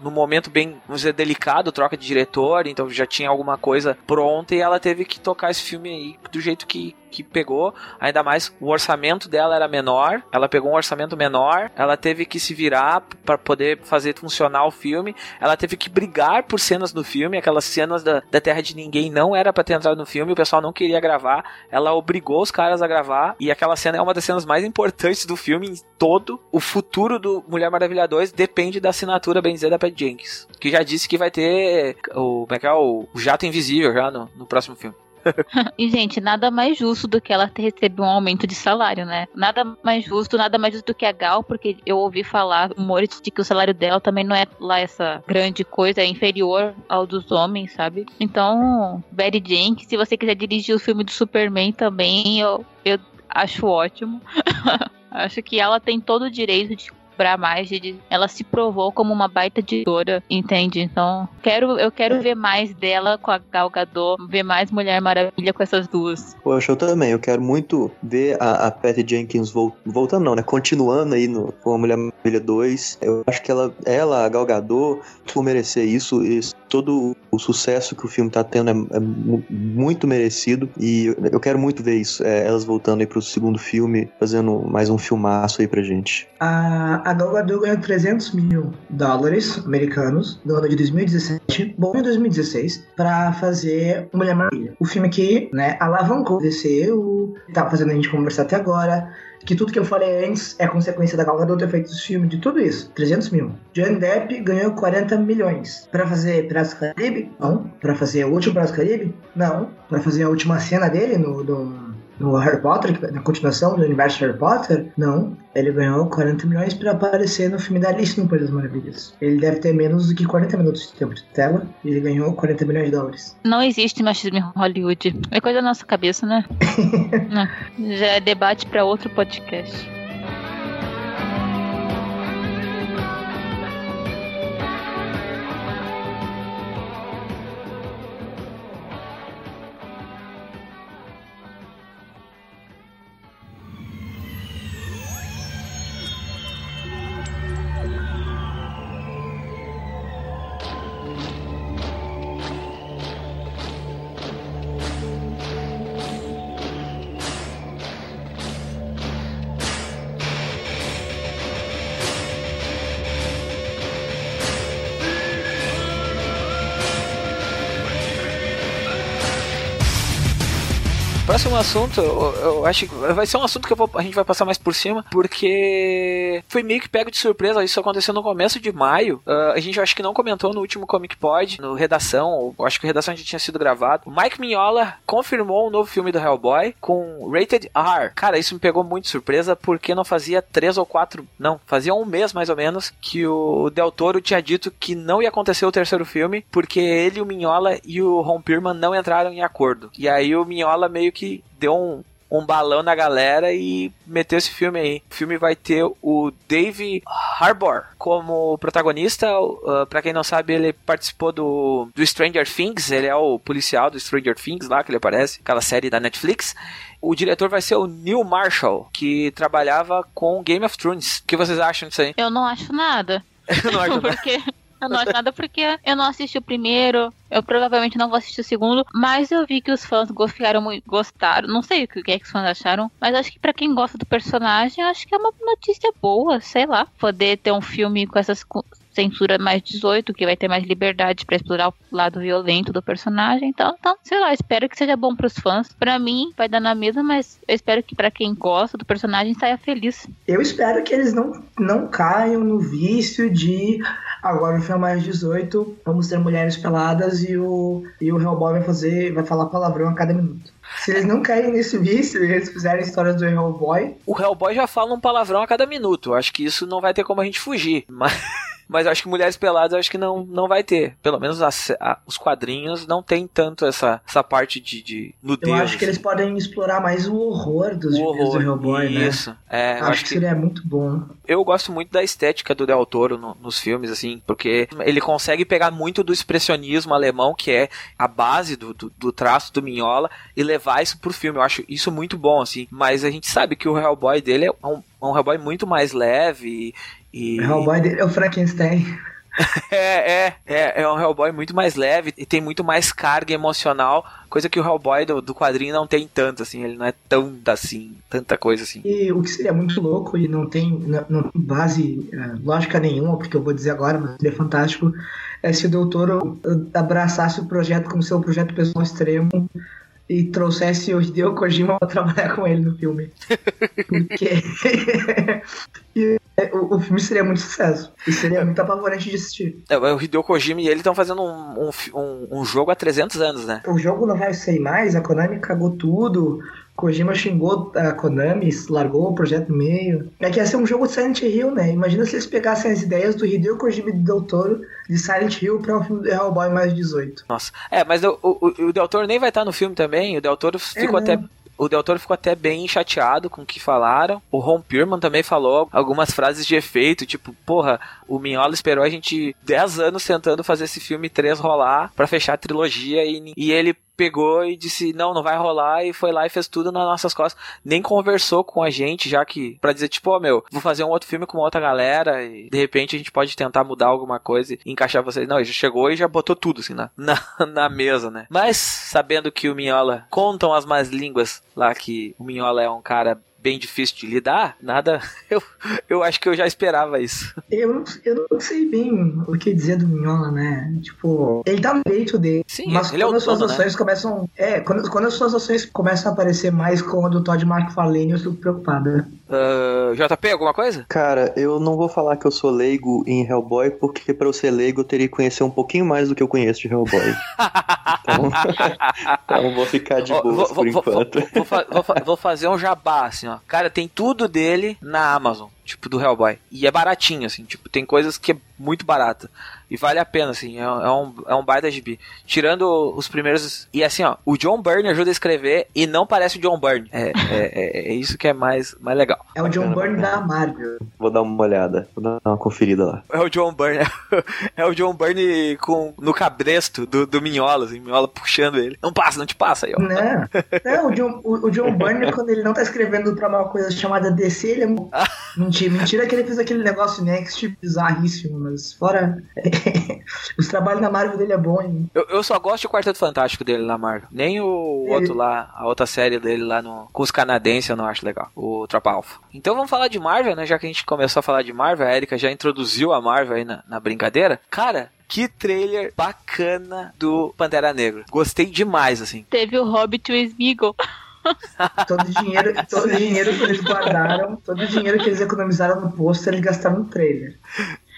num, momento bem, vamos dizer, delicado, troca de diretor, então já tinha alguma coisa pronta e ela teve que tocar esse filme aí do jeito que, que pegou, ainda mais o orçamento dela era menor, ela pegou um orçamento menor, ela teve que se virar para poder fazer funcionar o filme, ela teve que brigar por cenas do filme, aquelas cenas da, da Terra de Ninguém não era para ter entrado no filme, o pessoal não queria gravar, ela obrigou os caras a gravar, e aquela cena é uma das cenas mais importantes do filme em todo. O futuro do Mulher Maravilha 2 depende da assinatura, bem dizer, da Pat Jenkins, que já disse que vai ter o, como é que é, o, jato invisível já no, no próximo filme. E, gente, nada mais justo do que ela ter recebido um aumento de salário, né? Nada mais justo, nada mais justo do que a Gal, porque eu ouvi falar rumores de que o salário dela também não é lá essa grande coisa, é inferior ao dos homens, sabe? Então, Betty Jenkins, se você quiser dirigir o filme do Superman também, eu, eu acho ótimo. acho que ela tem todo o direito de cobrar mais, de, ela se provou como uma baita editora, entende? Então, quero, eu quero ver mais dela com a Gal Gadot, ver mais Mulher Maravilha com essas duas. Poxa, eu também. Eu quero muito ver a, a Patty Jenkins vol- voltando, não, né? Continuando aí no, com a Mulher Maravilha 2. Eu acho que ela, ela a Gal Gadot, por merecer isso, isso, todo o sucesso que o filme tá tendo é, é mu- muito merecido. E eu, quero muito ver isso. é, elas voltando aí pro segundo filme, fazendo mais um filmaço aí pra gente. A, a Gal Gadot ganhou 300 mil dólares americanos no ano de 2017, bom em 2016, pra fazer Mulher Maravilha. O filme que, né, alavancou o tá fazendo a gente conversar até agora, que tudo que eu falei antes é consequência da Gal Gadot ter feito esse filme, de tudo isso, 300 mil. Johnny Depp ganhou 40 milhões. Pra fazer Piratas do Caribe? Não. Pra fazer o último Piratas do Caribe? Não. Pra fazer a última cena dele no no Harry Potter, na continuação do universo Harry Potter, não. Ele ganhou 40 milhões para aparecer no filme da Alice no País das Maravilhas. Ele deve ter menos do que 40 minutos de tempo de tela e ele ganhou 40 milhões de dólares. Não existe machismo em Hollywood. É coisa da nossa cabeça, né? Já é debate pra outro podcast. Próximo assunto, eu, eu acho que vai ser um assunto que vou- a gente vai passar mais por cima, porque foi meio que pego de surpresa. Isso aconteceu no começo de maio. Ah, a gente acho que não comentou no último Comic Pod, no Redação, ou acho que o Redação já tinha sido gravado. Mike Mignola confirmou um novo filme do Hellboy com Rated R. Cara, isso me pegou muito de surpresa, porque não fazia três ou quatro, não, fazia um mês mais ou menos, que o Del Toro tinha dito que não ia acontecer o terceiro filme, porque ele, o Mignola e o Ron Perlman não entraram em acordo. E aí o Mignola meio que deu um, um balão na galera e meteu esse filme aí. O filme vai ter o Dave Harbour como protagonista. Uh, para quem não sabe, ele participou do, do Stranger Things. Ele é o policial do Stranger Things lá que ele aparece, aquela série da Netflix. O diretor vai ser o Neil Marshall, que trabalhava com Game of Thrones. O que vocês acham disso aí? Eu não acho nada. Eu não acho nada. porque eu não acho nada porque eu não assisti o primeiro, eu provavelmente não vou assistir o segundo, mas eu vi que os fãs gostaram gostaram. Não sei o que é que os fãs acharam, mas acho que pra quem gosta do personagem, acho que é uma notícia boa, sei lá, poder ter um filme com essas censura mais 18, que vai ter mais liberdade pra explorar o lado violento do personagem. Então, então, sei lá, espero que seja bom pros fãs. Pra mim, vai dar na mesma, mas eu espero que pra quem gosta do personagem saia feliz. Eu espero que eles não, não caiam no vício de agora no filme é mais 18, vamos ter mulheres peladas e o, e o Hellboy vai fazer, vai falar palavrão a cada minuto. Se eles não caírem nesse vício e eles fizerem histórias do Hellboy, O Hellboy já fala um palavrão a cada minuto. Acho que isso não vai ter como a gente fugir. Mas, mas acho que Mulheres Peladas acho que não, não vai ter. Pelo menos a- os quadrinhos não tem tanto essa, essa parte de, de nudez. eu acho que eles assim. podem explorar mais o horror dos o vídeos do horror. Hellboy, né? Isso. É, eu Acho, que, seria muito bom. eu gosto muito da estética do Del Toro no- nos filmes, assim, porque ele consegue pegar muito do expressionismo alemão, que é a base do, do, do traço do Minhola, e levar isso pro filme. Eu acho isso muito bom, assim. Mas a gente sabe que o Hellboy dele é um, é um Hellboy muito mais leve e. O Hellboy dele é o Frankenstein. É, é, é, é um Hellboy muito mais leve e tem muito mais carga emocional, coisa que o Hellboy do, do quadrinho não tem tanto, assim, ele não é tão assim, tanta coisa assim. E o que seria muito louco e não tem, não, não tem base eh, lógica nenhuma, porque eu vou dizer agora, mas seria fantástico, é se o Doutor abraçasse o projeto como seu projeto pessoal extremo e trouxesse o Hideo Kojima pra trabalhar com ele no filme. Porque é, o, o filme seria muito sucesso. E seria muito apavorante de assistir. É, o Hideo Kojima e ele estão fazendo um, um, um jogo há 300 anos, né? O jogo não vai sair mais, a Konami cagou tudo. Kojima xingou a Konami, largou o projeto no meio. É que ia ser um jogo de Silent Hill, né? Imagina se eles pegassem as ideias do Hideo Kojima e do Del Toro de Silent Hill pra um filme do Hellboy mais 18. Nossa. É, mas o, o, o Del Toro nem vai estar no filme também, o Del Toro ficou né? até... O Del Toro ficou até bem chateado com o que falaram. O Ron Perlman também falou algumas frases de efeito, tipo, porra, o Minhola esperou a gente 10 anos tentando fazer esse filme 3 rolar pra fechar a trilogia e, e ele pegou e disse, não, não vai rolar e foi lá e fez tudo nas nossas costas. Nem conversou com a gente, já que, pra dizer, tipo, ó, meu, vou fazer um outro filme com outra galera e de repente a gente pode tentar mudar alguma coisa e encaixar vocês. Não, ele já chegou e já botou tudo, assim, na, na, na mesa, né? Mas, sabendo que o Minhola, contam as más línguas lá que o Minhola é um cara bem difícil de lidar, nada, eu, eu acho que eu já esperava isso. Eu, não- eu não sei bem o que dizer do Minhola, né? Tipo, ele tá no direito dele. Sim, mas ele é quando as suas dono, né? ações começam. É, quando, quando as suas ações começam a aparecer mais com a do Todd McFarlane, eu fico preocupada. Ah, JP, alguma coisa? Cara, eu não vou falar que eu sou leigo em Hellboy, porque pra eu ser leigo eu teria que conhecer um pouquinho mais do que eu conheço de Hellboy. Então, então vou ficar de vou, por vou- vou- enquanto. vou vou vou fazer um jabá, assim, ó. Cara, tem tudo dele na Amazon, tipo, do Hellboy. E é baratinho, assim, tipo, tem coisas que é muito barata. E vale a pena, assim, é, é um, é um baita gibi. Tirando os primeiros. E assim, ó, o John Byrne ajuda a escrever e não parece o John Byrne. É, é, é- é isso que é mais, mais legal. É o John Byrne da Marvel. Vou dar uma olhada, vou dar uma conferida lá. É o John Byrne, é o John Byrne com, no cabresto do, do Minhola, assim, Minhola puxando ele. Não passa, não te passa aí, ó. Né? Não, o John, o, o John Byrne, quando ele não tá escrevendo pra uma coisa chamada DC, ele é. Mentira, mentira que ele fez aquele negócio Next bizarríssimo, mas fora. Os trabalhos na Marvel dele é bom, hein? Eu, eu só gosto do Quarteto Fantástico dele na Marvel. Nem o Ele- outro lá, a outra série dele lá no, com os canadenses eu não acho legal. O Tropa Alpha. Então vamos falar de Marvel, né? Já que a gente começou a falar de Marvel, a Erika já introduziu a Marvel aí na, na brincadeira. Cara, que trailer bacana do Pantera Negra. Gostei demais, assim. Teve o Hobbit e o Smeagol. Todo o dinheiro, todo dinheiro que eles guardaram, todo o dinheiro que eles economizaram no pôster, eles gastaram no trailer.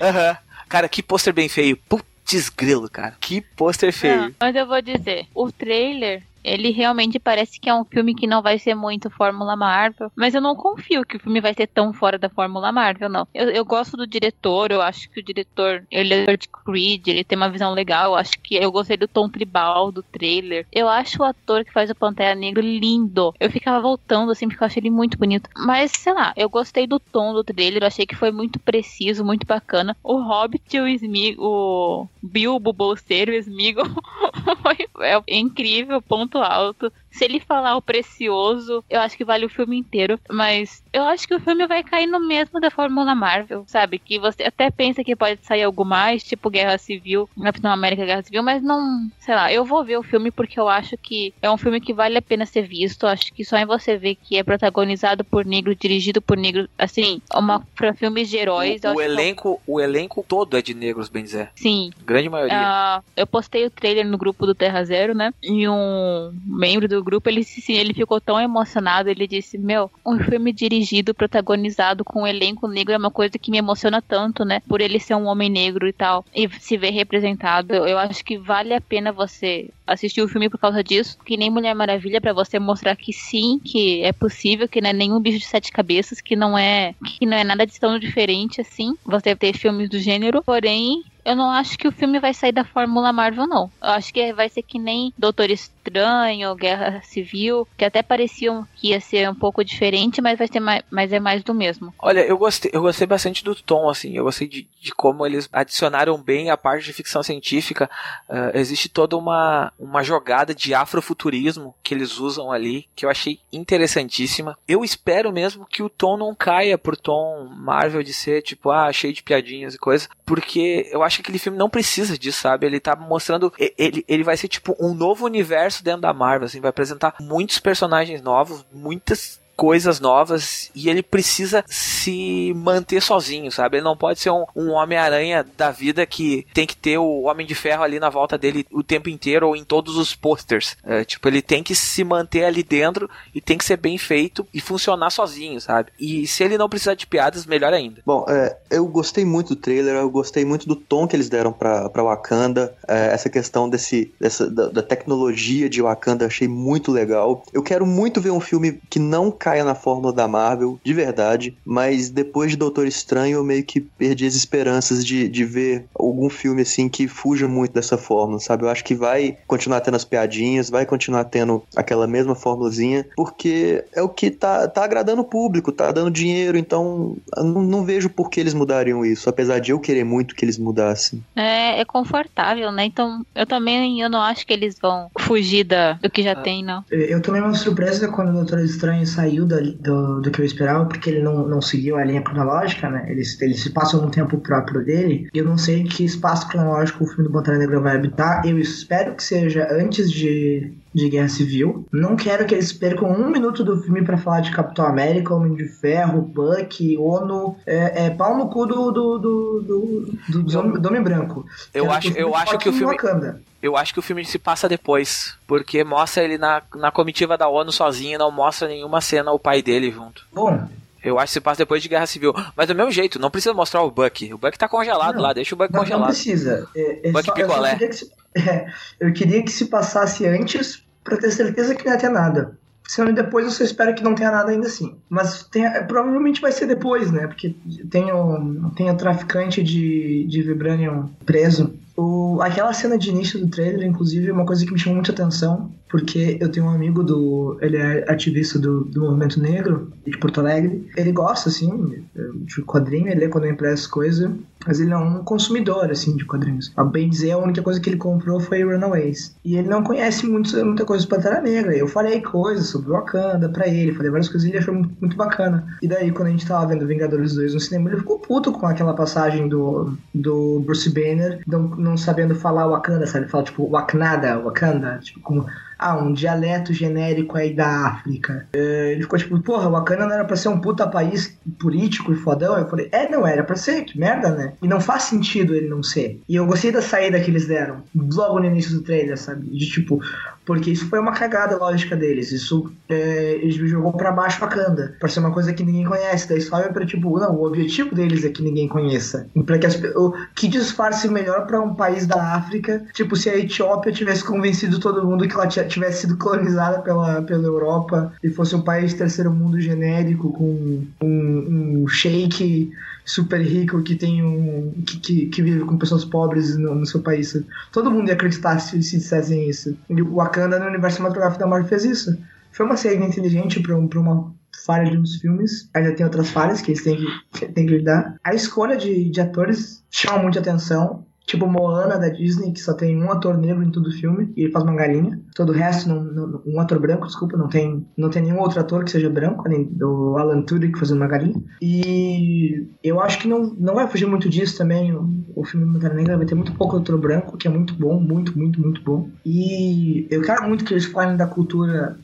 Aham. Cara, que pôster bem feio. Putz grilo, cara. Que pôster feio. Não, mas eu vou dizer, o trailer, ele realmente parece que é um filme que não vai ser muito Fórmula Marvel, mas eu não confio que o filme vai ser tão fora da Fórmula Marvel, não. Eu, eu gosto do diretor, eu acho que o diretor, ele é de Creed, ele tem uma visão legal, eu acho que eu gostei do tom tribal do trailer. Eu acho o ator que faz o Pantera Negra lindo. Eu ficava voltando assim porque eu achei ele muito bonito. Mas, sei lá, eu gostei do tom do trailer, eu achei que foi muito preciso, muito bacana. O Hobbit o Smig, o Bilbo Bolseiro, o Smeagol, foi é incrível, ponto alto. Se ele falar o precioso, eu acho que vale o filme inteiro. Mas eu acho que o filme vai cair no mesmo da Fórmula Marvel, sabe? Que você até pensa que pode sair algo mais, tipo Guerra Civil, Capitão América Guerra Civil, mas não, sei lá, eu vou ver o filme porque eu acho que é um filme que vale a pena ser visto. Acho que só em você ver que é protagonizado por negro, dirigido por negro, assim, uma pra filmes de heróis. O, o que elenco, o elenco todo é de negros, bem dizer. Sim, Grande maioria. ah, eu postei o trailer no grupo do Terra Zero, né? E um membro do grupo, ele, se- ele ficou tão emocionado, ele disse, meu, um filme dirigido, protagonizado com um elenco negro é uma coisa que me emociona tanto, né? Por ele ser um homem negro e tal, e se ver representado. Eu acho que vale a pena você assistir o filme por causa disso, que nem Mulher Maravilha, pra você mostrar que sim, que é possível, que não é nenhum bicho de sete cabeças, que não é, que não é nada de tão diferente assim, você ter filmes do gênero, porém, eu não acho que o filme vai sair da Fórmula Marvel, não. Eu acho que vai ser que nem Doutor Estranho, Guerra Civil, que até pareciam que ia ser um pouco diferente, mas vai ser mais, mas é mais do mesmo. Olha, eu gostei, eu gostei bastante do tom, assim, eu gostei de, de como eles adicionaram bem a parte de ficção científica. Ah, existe toda uma, uma jogada de afrofuturismo que eles usam ali, que eu achei interessantíssima. Eu espero mesmo que o tom não caia pro tom Marvel de ser, tipo, ah, cheio de piadinhas e coisa, porque eu acho que aquele filme não precisa disso, sabe? Ele tá mostrando, ele, ele vai ser, tipo, um novo universo dentro da Marvel, assim, vai apresentar muitos personagens novos, muitas coisas novas e ele precisa se manter sozinho, sabe? Ele não pode ser um, um Homem-Aranha da vida que tem que ter o Homem de Ferro ali na volta dele o tempo inteiro ou em todos os posters. É, tipo, ele tem que se manter ali dentro e tem que ser bem feito e funcionar sozinho, sabe? E se ele não precisar de piadas, melhor ainda. Bom, é, eu gostei muito do trailer, eu gostei muito do tom que eles deram pra, pra Wakanda, é, essa questão desse, dessa, da, da tecnologia de Wakanda, achei muito legal. Eu quero muito ver um filme que não caia na fórmula da Marvel, de verdade, mas depois de Doutor Estranho eu meio que perdi as esperanças de, de ver algum filme assim que fuja muito dessa fórmula, sabe? Eu acho que vai continuar tendo as piadinhas, vai continuar tendo aquela mesma fórmulazinha, porque é o que tá, tá agradando o público, tá dando dinheiro, então eu não, não vejo por que eles mudariam isso, apesar de eu querer muito que eles mudassem. É, é confortável, né? Então, eu também eu não acho que eles vão fugir da, do que já tem, não. Eu tomei uma surpresa quando o Doutor Estranho saiu da- do, do que eu esperava, porque ele não, não seguiu a linha cronológica, né? Ele, ele se passa num tempo próprio dele. Eu não sei que espaço cronológico o filme do Pantera Negra vai habitar. Eu espero que seja antes de, de Guerra Civil. Não quero que eles percam um minuto do filme pra falar de Capitão América, Homem de Ferro, Buck, ONU. É, é pau no cu do, do, do, do, do, do homem- do Homem Branco. Eu Quero acho, eu acho que o filme, Wakanda. eu acho que o filme se passa depois, porque mostra ele na, na comitiva da ONU sozinho, e não mostra nenhuma cena o pai dele junto. Bom, Eu acho que se passa depois de Guerra Civil. Mas do mesmo jeito, não precisa mostrar o Buck. O Buck tá congelado Não, lá, deixa o Buck Não, não congelado. precisa. É, é Buck só- eu, só picolé. que se, é, eu queria que se passasse antes pra ter certeza que não ia ter nada. Senão depois eu só espero que não tenha nada ainda assim. Mas tem- é, provavelmente vai ser depois, né? Porque tem o, tem o traficante de, de Vibranium preso. O, aquela cena de início do trailer, inclusive, é uma coisa que me chamou muita atenção. Porque eu tenho um amigo do. Ele é ativista do, do movimento negro de Porto Alegre. Ele gosta, assim, de quadrinho, ele lê quando eu empresto coisa. Mas ele é um consumidor, assim, de quadrinhos. A bem dizer, a única coisa que ele comprou foi Runaways. E ele não conhece muito, muita coisa do Pantera Negra. Eu falei coisas sobre Wakanda pra ele, falei várias coisas e ele achou muito, muito bacana. E daí, quando a gente tava vendo Vingadores 2 no cinema, ele ficou puto com aquela passagem do, do Bruce Banner não, não sabendo falar Wakanda, sabe? Ele fala, tipo, Waknada, Wakanda. Tipo, como ah, um dialeto genérico aí da África. É, ele ficou tipo, porra, Wakanda não era pra ser um puta país político e fodão? Eu falei, é, não era pra ser, que merda, né? E não faz sentido ele não ser. E eu gostei da saída que eles deram, logo no início do trailer, sabe? De tipo, porque isso foi uma cagada lógica deles. Isso é, eles jogou pra baixo Wakanda. Pra ser uma coisa que ninguém conhece. Da história pra tipo, não, o objetivo deles é que ninguém conheça. Pra que, as, o, que disfarce melhor pra um país da África. Tipo, se a Etiópia tivesse convencido todo mundo que ela tivesse sido colonizada pela, pela Europa e fosse um país terceiro mundo genérico com um, um sheik super rico que tem um. que, que, que vive com pessoas pobres no, no seu país. Todo mundo ia acreditar se, se dissessem isso. O Wakanda no universo cinematográfico da Marvel fez isso. Foi uma saída inteligente pra, um- pra uma falha de uns filmes. Ainda tem outras falhas que eles têm que, têm que lidar. A escolha de, de atores chama muita atenção. Tipo Moana da Disney, que só tem um ator negro em todo o filme, e ele faz uma galinha. Todo o resto, não, não- um ator branco, desculpa, não tem, não tem nenhum outro ator que seja branco, além do Alan Tudyk fazendo uma galinha. E eu acho que não, não vai fugir muito disso também. O, o filme Pantera Negra vai ter muito pouco ator branco, que é muito bom, muito, muito, muito bom. E eu quero muito que eles falem da cultura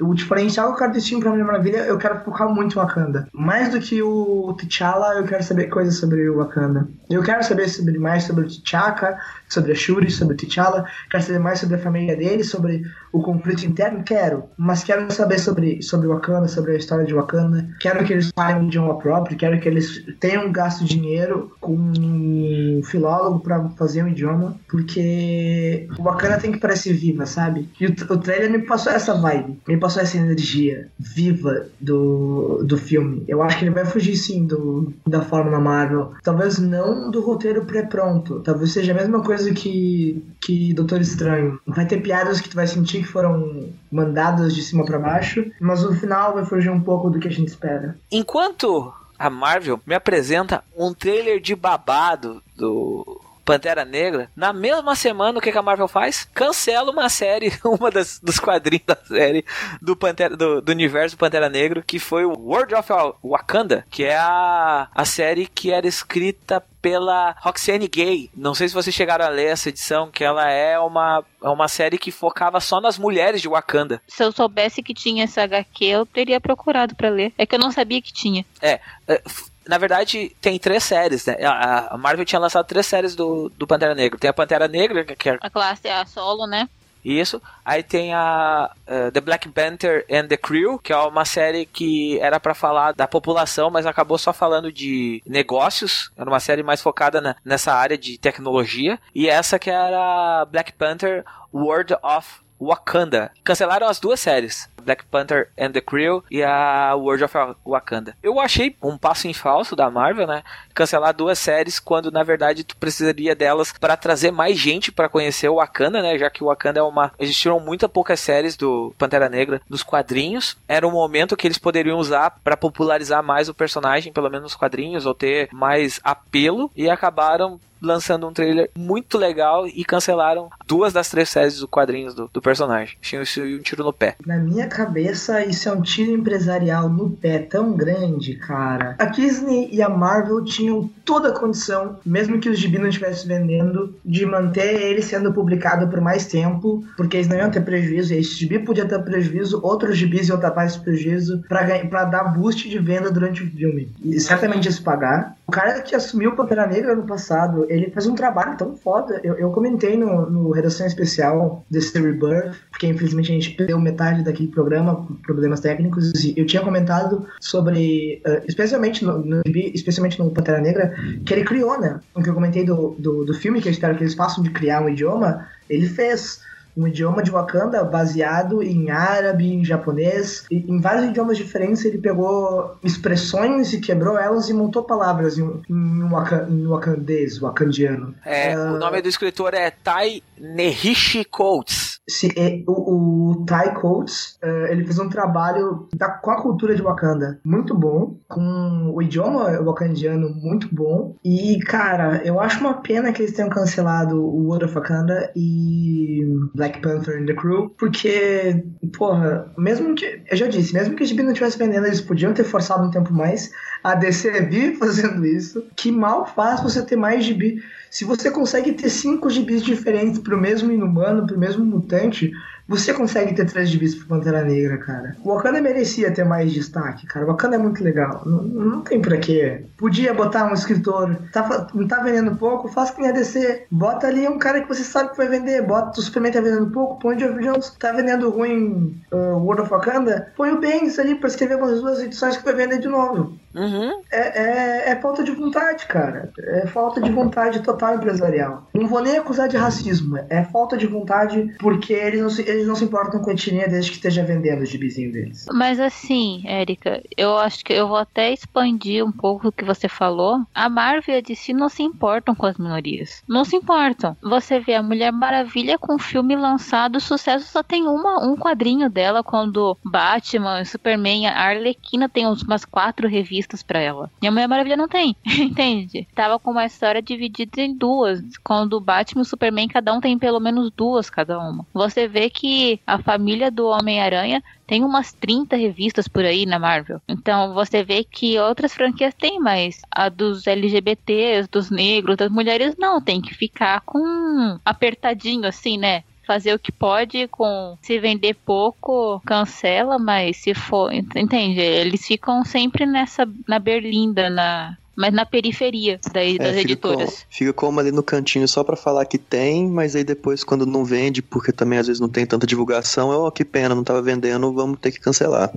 o diferencial que eu quero desse filme pra Mulher Maravilha, eu quero focar muito em Wakanda. Mais do que o T'Challa, eu quero saber coisas sobre o Wakanda. Eu quero saber sobre, mais sobre o T'Chaka, sobre a Shuri, sobre o T'Challa. Quero saber mais sobre a família dele, sobre o conflito interno, quero. Mas quero saber sobre, sobre Wakanda, sobre a história de Wakanda. Quero que eles falem um idioma próprio, quero que eles tenham gasto dinheiro com um filólogo pra fazer um idioma, porque o Wakanda tem que parecer viva, sabe? E o, o trailer me passou essa vibe, me passou essa energia viva do, do filme. Eu acho que ele vai fugir sim do, da fórmula Marvel. Talvez não do roteiro pré-pronto, talvez seja a mesma coisa que, que Doutor Estranho. Vai ter piadas que tu vai sentir que foram mandadas de cima pra baixo, mas no final vai fugir um pouco do que a gente espera. Enquanto a Marvel me apresenta um trailer de babado do Pantera Negra, na mesma semana o que, que a Marvel faz? Cancela uma série, uma das, dos quadrinhos da série do, Pantera, do, do universo Pantera Negro, que foi o World of Wakanda, que é a, a série que era escrita pela Roxane Gay. Não sei se vocês chegaram a ler essa edição, que ela é uma, é uma série que focava só nas mulheres de Wakanda. Se eu soubesse que tinha essa HQ, eu teria procurado pra ler. É que eu não sabia que tinha. É, é, na verdade, tem três séries, né? A, Marvel tinha lançado três séries do, do Pantera Negra. Tem a Pantera Negra, que é A classe é a solo, né? isso. Aí tem a eh, The Black Panther and the Crew, que é uma série que era pra falar da população, mas acabou só falando de negócios. Era uma série mais focada na- nessa área de tecnologia. E essa que era Black Panther World of Wakanda. Cancelaram as duas séries, Black Panther and the Crew e a World of Wakanda. Eu achei um passo em falso da Marvel, né? Cancelar duas séries quando na verdade tu precisaria delas para trazer mais gente para conhecer o Wakanda, né? Já que o Wakanda é uma existiram muito poucas séries do Pantera Negra nos quadrinhos. Era um momento que eles poderiam usar para popularizar mais o personagem, pelo menos nos quadrinhos, ou ter mais apelo e acabaram lançando um trailer muito legal e cancelaram duas das três séries do quadrinhos do, do personagem. Isso um tiro no pé. Na minha cabeça, isso é um tiro empresarial no pé tão grande, cara. A Disney e a Marvel tinham toda a condição, mesmo que os gibi não estivessem vendendo, de manter ele sendo publicado por mais tempo, porque eles não iam ter prejuízo. Esse gibi podia ter prejuízo, outros gibis iam tapar esse prejuízo pra dar boost de venda durante o filme. E certamente pagar. O cara que assumiu o Pantera Negra ano passado, ele faz um trabalho tão foda. Eu, eu comentei no, no Redação Especial desse Rebirth, porque infelizmente a gente perdeu metade daquele programa por problemas técnicos. E eu tinha comentado sobre, eh, especialmente no, no especialmente no Pantera Negra, que ele criou, né? O que eu comentei do, do, do filme, que espero que eles façam de criar um idioma, ele fez um idioma de Wakanda baseado em árabe, em japonês, e em vários idiomas diferentes ele pegou expressões e quebrou elas e montou palavras em, em, waka, em wakandês, wakandiano. É, Ah. O nome do escritor é Tai Nehishi Coates. Se, é, o, o Ty Coates, eh, ele fez um trabalho da, com a cultura de Wakanda muito bom, com o idioma wakandiano muito bom. E, cara, eu acho uma pena que eles tenham cancelado o World of Wakanda e Black Panther and the Crew, porque, porra, mesmo que, eu já disse, mesmo que o gibi não estivesse vendendo, eles podiam ter forçado um tempo mais. A DC vive fazendo isso. Que mal faz você ter mais gibi. Se você consegue ter cinco gibis diferentes pro mesmo inumano, pro mesmo mutante, você consegue ter três gibis pro Pantera Negra, cara. O Wakanda merecia ter mais destaque, cara. O Wakanda é muito legal. Não, não tem pra quê. Podia botar um escritor, tá, não tá vendendo pouco, faz que nem a DC. Bota ali um cara que você sabe que vai vender. Bota o Superman tá vendendo pouco, põe o Geoff Jones. Tá vendendo ruim uh, World of Wakanda, põe o Bendis ali pra escrever umas duas edições que vai vender de novo. Uhum. É, é, é falta de vontade, cara. É falta de vontade total empresarial. Não vou nem acusar de racismo. É falta de vontade porque eles não se, eles não se importam com a etnia desde que esteja vendendo o gibizinho deles. Mas assim, Érica, eu acho que eu vou até expandir um pouco o que você falou. A Marvel e a DC não se importam com as minorias. Não se importam. Você vê a Mulher Maravilha com um filme lançado, o sucesso só tem uma, um quadrinho dela quando Batman, Superman, a Arlequina tem umas quatro revistas pra ela. E a Mulher Maravilha não tem, entende? Tava com uma história dividida em duas. Quando o Batman e Superman, cada um tem pelo menos duas cada uma. Você vê que a família do Homem-Aranha tem umas 30 revistas por aí na Marvel. Então você vê que outras franquias têm, mas a dos LGBTs, dos negros, das mulheres, não. Tem que ficar com apertadinho assim, né? Fazer o que pode com se vender pouco, cancela, mas se for. Entende? Eles ficam sempre nessa. na berlinda, na. Mas na periferia das, É, das fica, editoras. como, fica como ali no cantinho só pra falar que tem, mas aí depois quando não vende, porque também às vezes não tem tanta divulgação, é, ó, que pena, não tava vendendo, vamos ter que cancelar.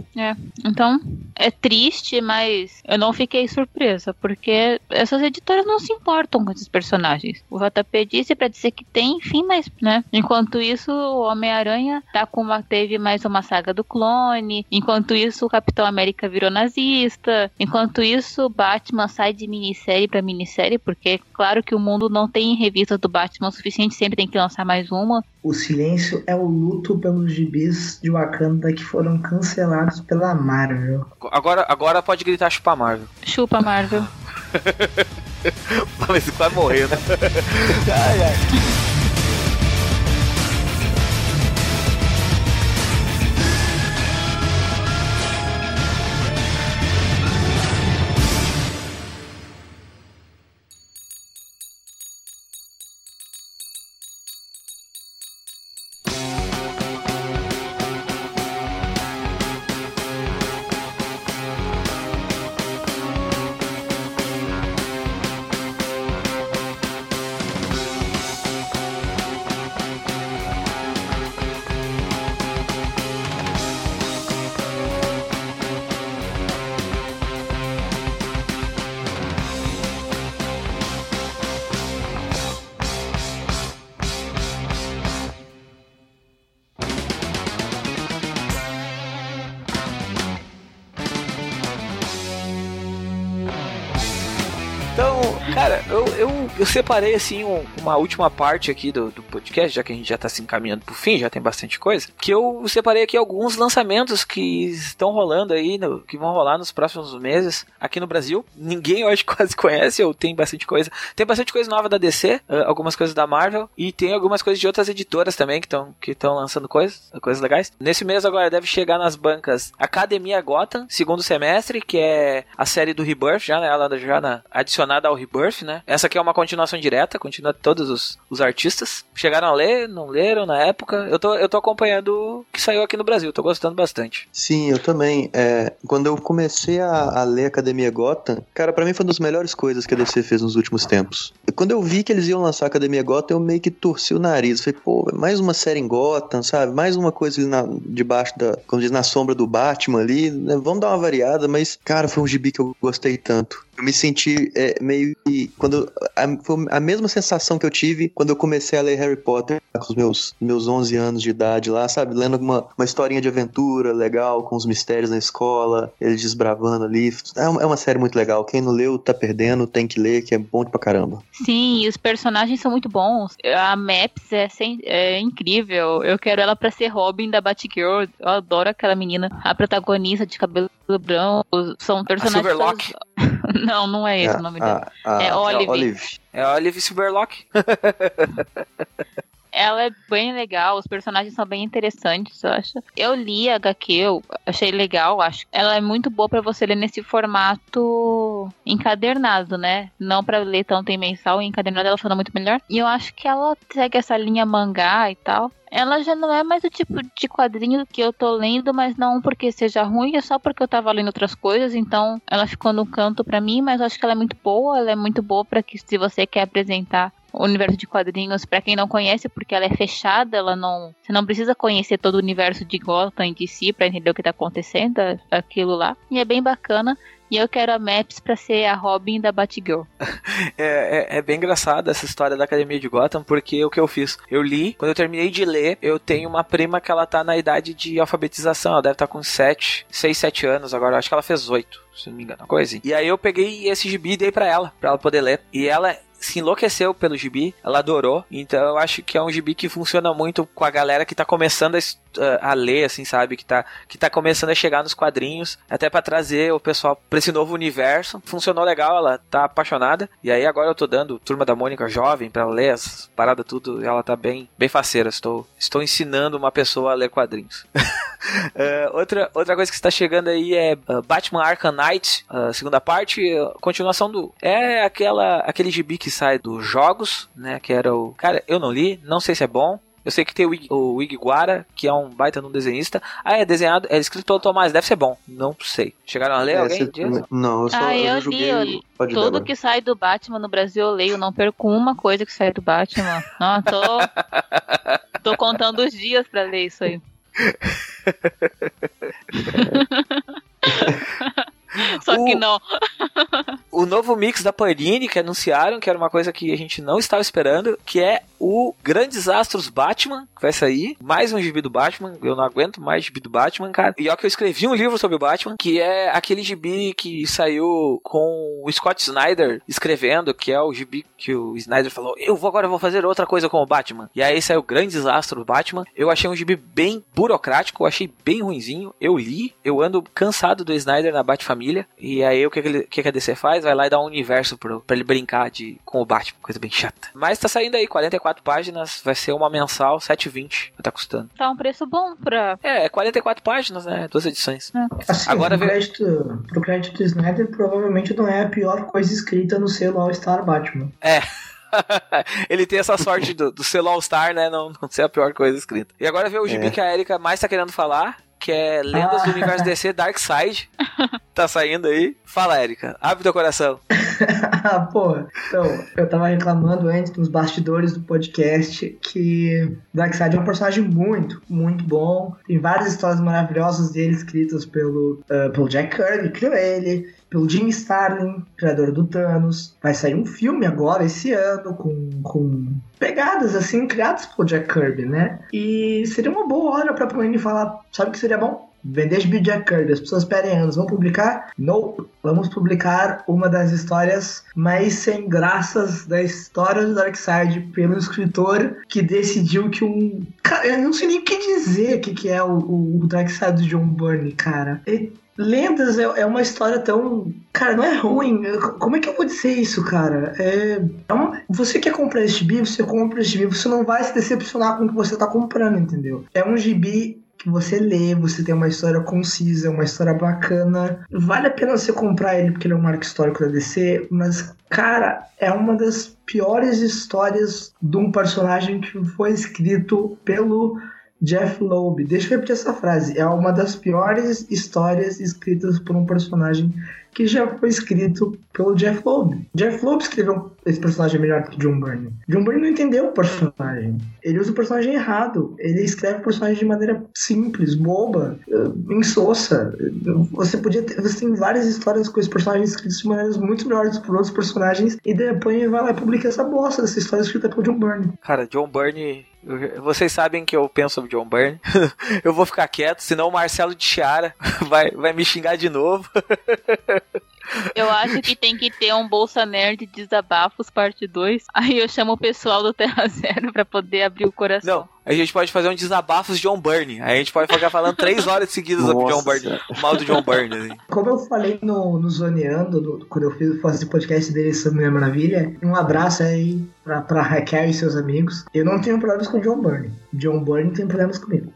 Então, é triste, mas eu não fiquei surpresa, porque essas editoras não se importam com esses personagens. O JP disse pra dizer que tem, enfim, mas, né? Enquanto isso, o Homem-Aranha tá com uma, teve mais uma saga do clone. Enquanto isso, o Capitão América virou nazista. Enquanto isso, o Batman sai de minissérie pra minissérie, porque claro que o mundo não tem revistas do Batman o suficiente, sempre tem que lançar mais uma. O silêncio é o luto pelos gibis de Wakanda que foram cancelados pela Marvel. Agora, agora pode gritar chupar Marvel. Chupa, Marvel. Mas vai morrer, né? Então, eu, separei assim um- uma última parte aqui do, do podcast, já que a gente já tá se encaminhando pro fim, já tem bastante coisa. Que eu separei aqui alguns lançamentos que estão rolando aí, no- que vão rolar nos próximos meses aqui no Brasil. Ninguém que quase conhece, ou tem bastante coisa. Tem bastante coisa nova da DC, ah, algumas coisas da Marvel, e tem algumas coisas de outras editoras também que estão que lançando coisas, coisas legais. Nesse mês agora deve chegar nas bancas Academia Gotham, segundo semestre, que é a série do Rebirth, já, né? Ela já na, adicionada ao Rebirth, né? Essa aqui é uma continuação direta, continua todos os, os artistas. Chegaram a ler, não leram na época. Eu tô, eu tô acompanhando o que saiu aqui no Brasil, tô gostando bastante. Sim, eu também. É, quando eu comecei a, a ler Academia Gotham, cara, pra mim foi uma das melhores coisas que a DC fez nos últimos tempos. Quando eu vi que eles iam lançar Academia Gotham, eu meio que torci o nariz. Falei, pô, mais uma série em Gotham, sabe? Mais uma coisa ali na, debaixo da, como diz, na sombra do Batman ali. né? Vamos dar uma variada, mas, cara, foi um gibi que eu gostei tanto. Eu me senti é, meio que. Quando, a, foi a mesma sensação que eu tive quando eu comecei a ler Harry Potter, com os meus, meus 11 anos de idade lá, sabe? Lendo uma, uma historinha de aventura legal, com os mistérios na escola, eles desbravando ali. É uma, é uma série muito legal. Quem não leu tá perdendo, tem que ler, que é bom pra caramba. Sim, e os personagens são muito bons. A Maps é, sem- é incrível. Eu quero ela pra ser Robin da Batgirl. Eu adoro aquela menina. A protagonista de cabelo branco. São personagens. Silverlock? todos- Não, não é esse o nome dela. a, a, É Olive. Olive. É Olive Silverlock. ela é bem legal, os personagens são bem interessantes, eu acho. Eu li a HQ, eu achei legal, acho. Ela é muito boa pra você ler nesse formato encadernado, né? Não pra ler tanto em mensal, encadernado ela funciona muito melhor. E eu acho que ela segue essa linha mangá e tal. Ela já não é mais o tipo de quadrinho que eu tô lendo, mas não porque seja ruim, é só porque eu tava lendo outras coisas, então ela ficou no canto pra mim, mas eu acho que ela é muito boa, ela é muito boa pra que se você quer apresentar o universo de quadrinhos pra quem não conhece, porque ela é fechada, ela não, você não precisa conhecer todo o universo de Gotham de si pra entender o que tá acontecendo, aquilo lá. E é bem bacana. E eu quero a Maps pra ser a Robin da Batgirl. É, é, é bem engraçado essa história da Academia de Gotham, porque o que eu fiz? Eu li, quando eu terminei de ler, eu tenho uma prima que ela tá na idade de alfabetização, ela deve estar com 7, 6, 7 anos agora, acho que ela fez 8, se não me engano, coisa assim. E aí eu peguei esse gibi e dei pra ela, pra ela poder ler. E ela se enlouqueceu pelo gibi, ela adorou. Então eu acho que é um gibi que funciona muito com a galera que tá começando a, a ler, assim, sabe? Que tá, que tá começando a chegar nos quadrinhos, até pra trazer o pessoal pra esse novo universo. Funcionou legal, ela tá apaixonada. E aí agora eu tô dando Turma da Mônica jovem pra ela ler as paradas tudo. Ela tá bem, bem faceira. Estou, estou ensinando uma pessoa a ler quadrinhos. É, outra, outra coisa que está chegando aí é uh, Batman Arkham Knight, a segunda parte, uh, continuação do. É aquela, aquele gibi que sai dos jogos, né? Que era o. Cara, eu não li, não sei se é bom. Eu sei que tem o, Ig- o Igguara, que é um baita num desenhista. Ah, é desenhado, é escrito pelo Tomás, deve ser bom. Não sei. Chegaram a ler É, alguém? você- disso? não, eu só Ah, eu eu joguei. li, eu li. Pode Tudo que sai do Batman no Brasil eu leio, não perco uma coisa que sai do Batman. Não, tô. tô contando os dias pra ler isso aí. Só que não. O novo mix da Panini que anunciaram, que era uma coisa que a gente não estava esperando, que é o Grandes Astros Batman, que vai sair. Mais um gibi do Batman, eu não aguento mais gibi do Batman, cara. E ó que eu escrevi um livro sobre o Batman, que é aquele gibi que saiu com o Scott Snyder escrevendo, que é o gibi que o Snyder falou, eu vou agora vou fazer outra coisa com o Batman. E aí saiu Grandes Astros Batman. Eu achei um gibi bem burocrático, eu achei bem ruinzinho. Eu li, eu ando cansado do Snyder na Batfamília. E aí o que, que que a DC faz? Vai lá e dá um universo pro, pra ele brincar de, com o Batman, coisa bem chata. Mas tá saindo aí, 44 páginas, vai ser uma mensal, 7,20 tá custando. Tá um preço bom pra. É, é 44 páginas, né? Duas edições. Assim, Agora pro, vê- crédito, pro crédito do Snyder, provavelmente não é a pior coisa escrita no selo All Star Batman. ele tem essa sorte do, do selo All Star, né? Não, não ser a pior coisa escrita. E agora vê o gibi É. que a Erika mais tá querendo falar, que é Lendas do Ah. Universo DC Darkseid. tá saindo aí. Fala, Erika. Abre teu coração. Ah, Pô, então, eu tava reclamando antes nos bastidores do podcast que Darkseid é um personagem muito, muito bom. Tem várias histórias maravilhosas dele escritas pelo, ah, pelo Jack Kirby, criou ele, pelo Jim Starlin, criador do Thanos. Vai sair um filme agora, esse ano, com, com pegadas assim, criadas pelo Jack Kirby, né? E seria uma boa hora pra Panini falar, sabe o que seria bom? Vender de Jack Kirby. As pessoas pedem anos. Vamos publicar? Não. Vamos publicar uma das histórias mais sem graças da história do Darkseid pelo escritor que decidiu que um. Cara, eu não sei nem o que dizer o que, que é o, o Darkseid do John Byrne, cara. E Lendas é, é uma história tão. Cara, não é ruim. Como é que eu vou dizer isso, cara? É, é Você quer comprar esse gibi, você compra esse gibi, você não vai se decepcionar com o que você tá comprando, entendeu? É um gibi que você lê, você tem uma história concisa, uma história bacana. Vale a pena você comprar ele porque ele é um marco histórico da DC, mas, cara, é uma das piores histórias de um personagem que foi escrito pelo Jeff Loeb. Deixa eu repetir essa frase. É uma das piores histórias escritas por um personagem que já foi escrito pelo Jeff Loeb. Jeff Loeb escreveu esse personagem melhor que John Byrne. John Byrne não entendeu o personagem. Ele usa o personagem errado. Ele escreve o personagem de maneira simples, boba, eh, insossa. Você podia ter, você tem várias histórias com esse personagem escritos de maneiras muito melhores por outros personagens e depois vai lá e publica essa bosta dessa história escrita pelo John Byrne. Cara, John Byrne. Vocês sabem que eu penso sobre John Byrne. eu vou ficar quieto, senão o Marcelo de Chiara vai, vai me xingar de novo. Eu acho que tem que ter um Bolsa Nerd Desabafos parte 2. Aí eu chamo o pessoal do Terra Zero pra poder abrir o coração. Não, a gente pode fazer um desabafos de John Byrne. Aí a gente pode ficar falando três horas seguidas sobre John Byrne. Mal do John Byrne, assim. Como eu falei no, no Zoneando, no- quando eu fiz fazer o podcast dele sobre Mulher Maravilha, um abraço aí pra, pra Raquel e seus amigos. Eu não tenho problemas com John Byrne. John Byrne tem problemas comigo.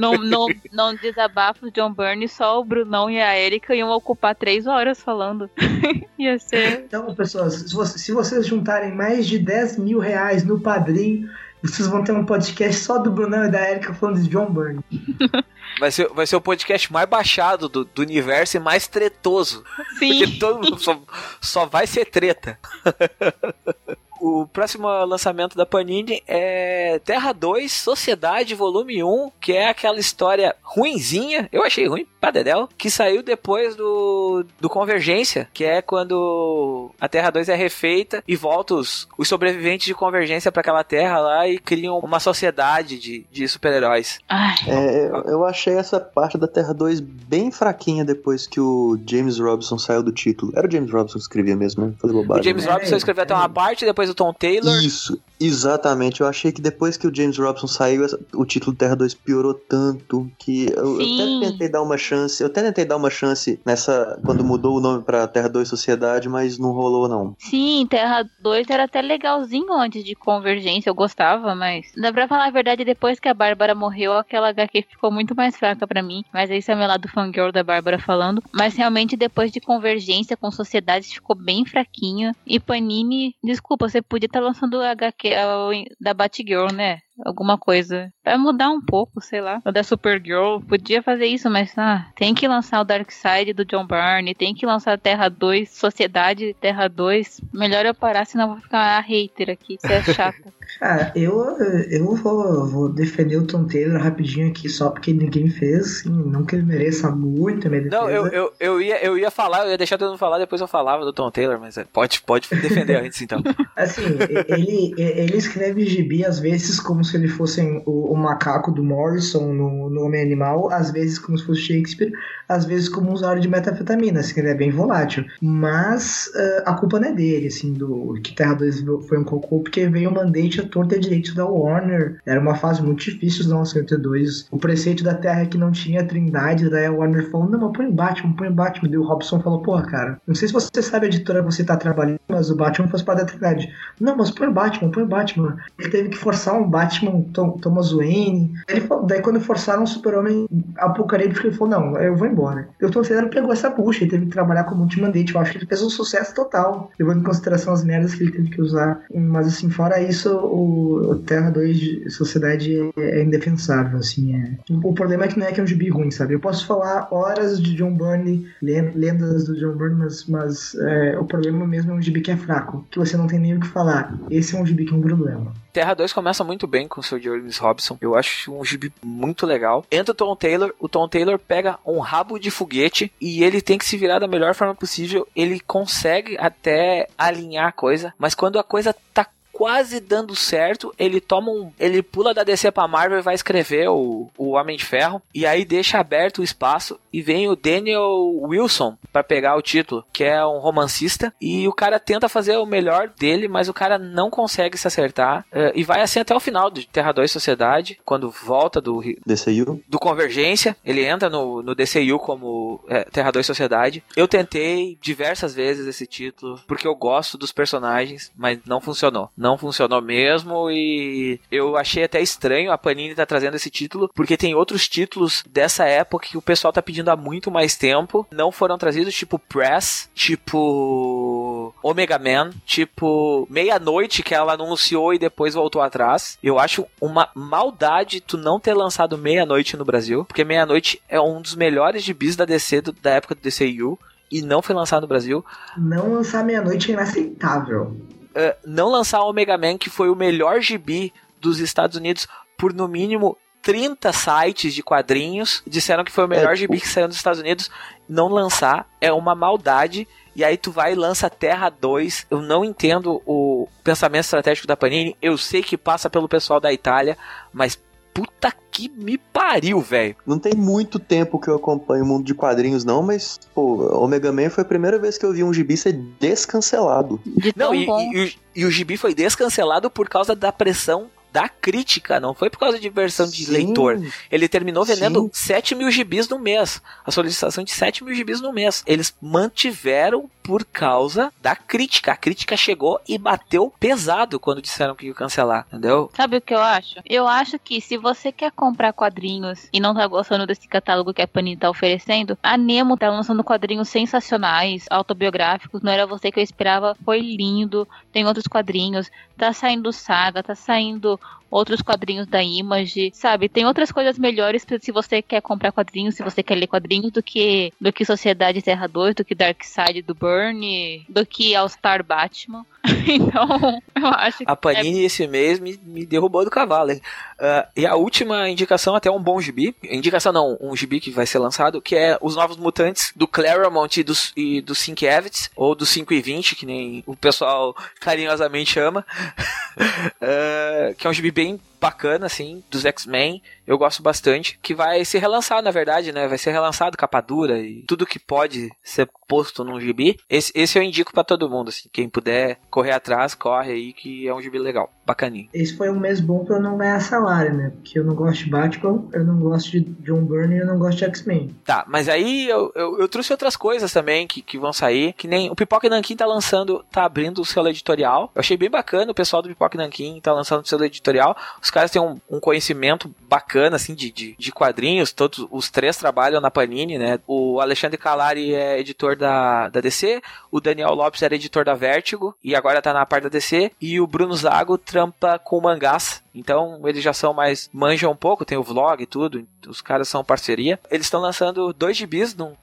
Não, não, não desabafos John Byrne, só o Brunão e a Erika iam ocupar três horas falando. Ia ser. Então, pessoas, se vocês, juntarem mais de 10 mil reais no padrinho, vocês vão ter um podcast só do Brunão e da Erika falando de John Byrne. Vai ser, vai ser o podcast mais baixado do, do universo e mais tretoso. Porque Sim. todo mundo só, só vai ser treta. O próximo lançamento da Panini é Terra 2, Sociedade Volume 1, que é aquela história ruinzinha, eu achei ruim, pra Dedel, que saiu depois do, do Convergência, que é quando a Terra 2 é refeita e volta os, os sobreviventes de Convergência pra aquela Terra lá e criam uma sociedade de, de super-heróis. É, eu- eu achei essa parte da Terra 2 bem fraquinha depois que o James Robson saiu do título. Era o James Robson que escrevia mesmo, né? Falei O bobagem. James né? Robson escreveu até uma peraí. parte, depois o Tom Taylor. Isso, exatamente. Eu achei que depois que o James Robson saiu, o título Terra 2 piorou tanto que eu, eu até tentei dar uma chance. Eu até tentei dar uma chance nessa. quando mudou o nome pra Terra 2 Sociedade, mas não rolou, não. Sim, Terra 2 era até legalzinho antes de Convergência, eu gostava, mas. Dá pra falar a verdade, depois que a Bárbara morreu, aquela HQ ficou muito mais fraca pra mim. Mas esse é meu lado fangirl da Bárbara falando. Mas realmente, depois de Convergência com Sociedade, ficou bem fraquinho. E Panini, desculpa, você podia estar lançando a HQ a- da Batgirl, né? Alguma coisa. Pra mudar um pouco, sei lá. Da Supergirl. Podia fazer isso, mas ah, tem que lançar o Dark Side do John Byrne. Tem que lançar Terra 2, Sociedade Terra 2. Melhor eu parar, senão eu vou ficar a hater aqui. Você é chata. Cara, eu, eu vou, vou defender o Tom Taylor rapidinho aqui, só porque ninguém fez, assim, não que ele mereça muito a minha defesa. Não, eu, eu, eu, ia, eu ia falar, eu ia deixar todo mundo falar, depois eu falava do Tom Taylor, mas é, pode, pode defender antes então. Assim, ele, ele escreve gibi às vezes como se ele fosse o, o macaco do Morrison no, no Homem Animal, às vezes como se fosse Shakespeare, às vezes como um usuário de metafetamina, assim, ele é bem volátil. Mas eh, a culpa não é dele, assim, do que Terra 2 foi um cocô, porque veio um mandate a torta direito da Warner. Era uma fase muito difícil dos 92. O preceito da Terra que não tinha trindade, daí a Warner falou, não, mas põe Batman, põe Batman. Daí o Robson falou, porra, cara, não sei se você sabe a editora que você tá trabalhando, mas o Batman faz parte da trindade. Não, mas põe Batman, põe Batman. Ele teve que forçar um Batman Tom- Thomas Wayne. Ele daí quando forçaram um super-homem apocalíptico, ele falou, não, eu vou embora. E o Tom Taylor pegou essa bucha, ele teve que trabalhar como multimandate. Eu acho que ele fez um sucesso total, levando em consideração as merdas que ele teve que usar. Mas assim, fora isso, o, Terra 2 de Sociedade é, é indefensável, assim. É. O, problema é que não é que é um gibi ruim, sabe? Eu posso falar horas de John Byrne, len- lendas do John Byrne, mas, mas é, o problema mesmo é um gibi que é fraco, que você não tem nem o que falar. Esse é um gibi que é um problema. Terra 2 começa muito bem com o seu James Robson. Eu acho um gibi muito legal. Entra o Tom Taylor, o Tom Taylor pega um rabo de foguete e ele tem que se virar da melhor forma possível. Ele consegue até alinhar a coisa, mas quando a coisa tá quase dando certo, ele toma um. Ele pula da DC pra Marvel e vai escrever o, o Homem de Ferro. E aí deixa aberto o espaço. E vem o Daniel Wilson pra pegar o título, que é um romancista. E o cara tenta fazer o melhor dele, mas o cara não consegue se acertar. eh, e vai assim até o final de Terra 2 Sociedade, quando volta do, DCU. do Convergência. Ele entra no, no DCU como é, Terra 2 Sociedade. Eu tentei diversas vezes esse título, porque eu gosto dos personagens, mas não funcionou. Não funcionou mesmo e eu achei até estranho a Panini tá trazendo esse título, porque tem outros títulos dessa época que o pessoal tá pedindo há muito mais tempo. Não foram trazidos, tipo Press, tipo Omega Man, tipo Meia-Noite, que ela anunciou e depois voltou atrás. Eu acho uma maldade tu não ter lançado Meia-Noite no Brasil, porque Meia-Noite é um dos melhores gibis da DC do- da época do DCU e não foi lançado no Brasil. Não lançar meia-noite é inaceitável. Uh, não lançar Omega Man, que foi o melhor gibi dos Estados Unidos por no mínimo 30 sites de quadrinhos, disseram que foi o melhor É, gibi que saiu dos Estados Unidos. Não lançar é uma maldade. E aí tu vai e lança Terra 2. Eu não entendo o pensamento estratégico da Panini. Eu sei que passa pelo pessoal da Itália, mas puta que me pariu, velho. Não tem muito tempo que eu acompanho o mundo de quadrinhos, não, mas, pô, Omega Man foi a primeira vez que eu vi um gibi ser descancelado. De Não, e, e- e o- e o gibi foi descancelado por causa da pressão da crítica, não foi por causa de versão de Sim. leitor. Ele terminou vendendo Sim. 7 mil gibis no mês. A solicitação de 7 mil gibis no mês. Eles mantiveram por causa da crítica. A crítica chegou e bateu pesado quando disseram que ia cancelar, entendeu? Sabe o que eu acho? Eu acho que se você quer comprar quadrinhos e não tá gostando desse catálogo que a Panini tá oferecendo, a Nemo tá lançando quadrinhos sensacionais, autobiográficos. Não era você que eu esperava, foi lindo. Tem outros quadrinhos. Tá saindo Saga, tá saindo outros quadrinhos da Image, sabe? Tem outras coisas melhores se você quer comprar quadrinhos, se você quer ler quadrinhos do que do que Sociedade Terra 2, do que Dark Side do Burn, do que All Star Batman. então, eu acho que A Panini esse mês me, me derrubou do cavalo, hein? Ah, e a última indicação, até um bom gibi. Indicação não, um gibi que vai ser lançado, que é Os Novos Mutantes, do Claremont e do, e do Sienkiewicz, ou do 5 e 20, que nem o pessoal carinhosamente chama. Ah, que é um gibi bem bacana, assim, dos X-Men. Eu gosto bastante. Que vai ser relançado, na verdade, né? Vai ser relançado capa dura e tudo que pode ser posto num gibi. Esse, esse eu indico pra todo mundo, assim. Quem puder correr atrás, corre aí, que é um gibi legal. Bacaninho. Esse foi um mês bom pra eu não ganhar salário, né? Porque eu não gosto de Batman, eu não gosto de John Byrne e eu não gosto de X-Men. Tá, mas aí eu, eu, eu trouxe outras coisas também que, que vão sair. Que nem o Pipoca Nankin tá lançando, tá abrindo o seu editorial. Eu achei bem bacana o pessoal do Pipoca Nankin tá lançando o seu editorial. Os caras têm um, um conhecimento bacana, assim, de, de, de quadrinhos. Todos os três trabalham na Panini, né? O Alexandre Calari é editor da, da DC. O Daniel Lopes era editor da Vertigo. E agora tá na parte da DC. E o Bruno Zago trampa com mangás. Então eles já são mais. manjam um pouco, tem o vlog e tudo. Os caras são parceria. Eles estão lançando dois gibis num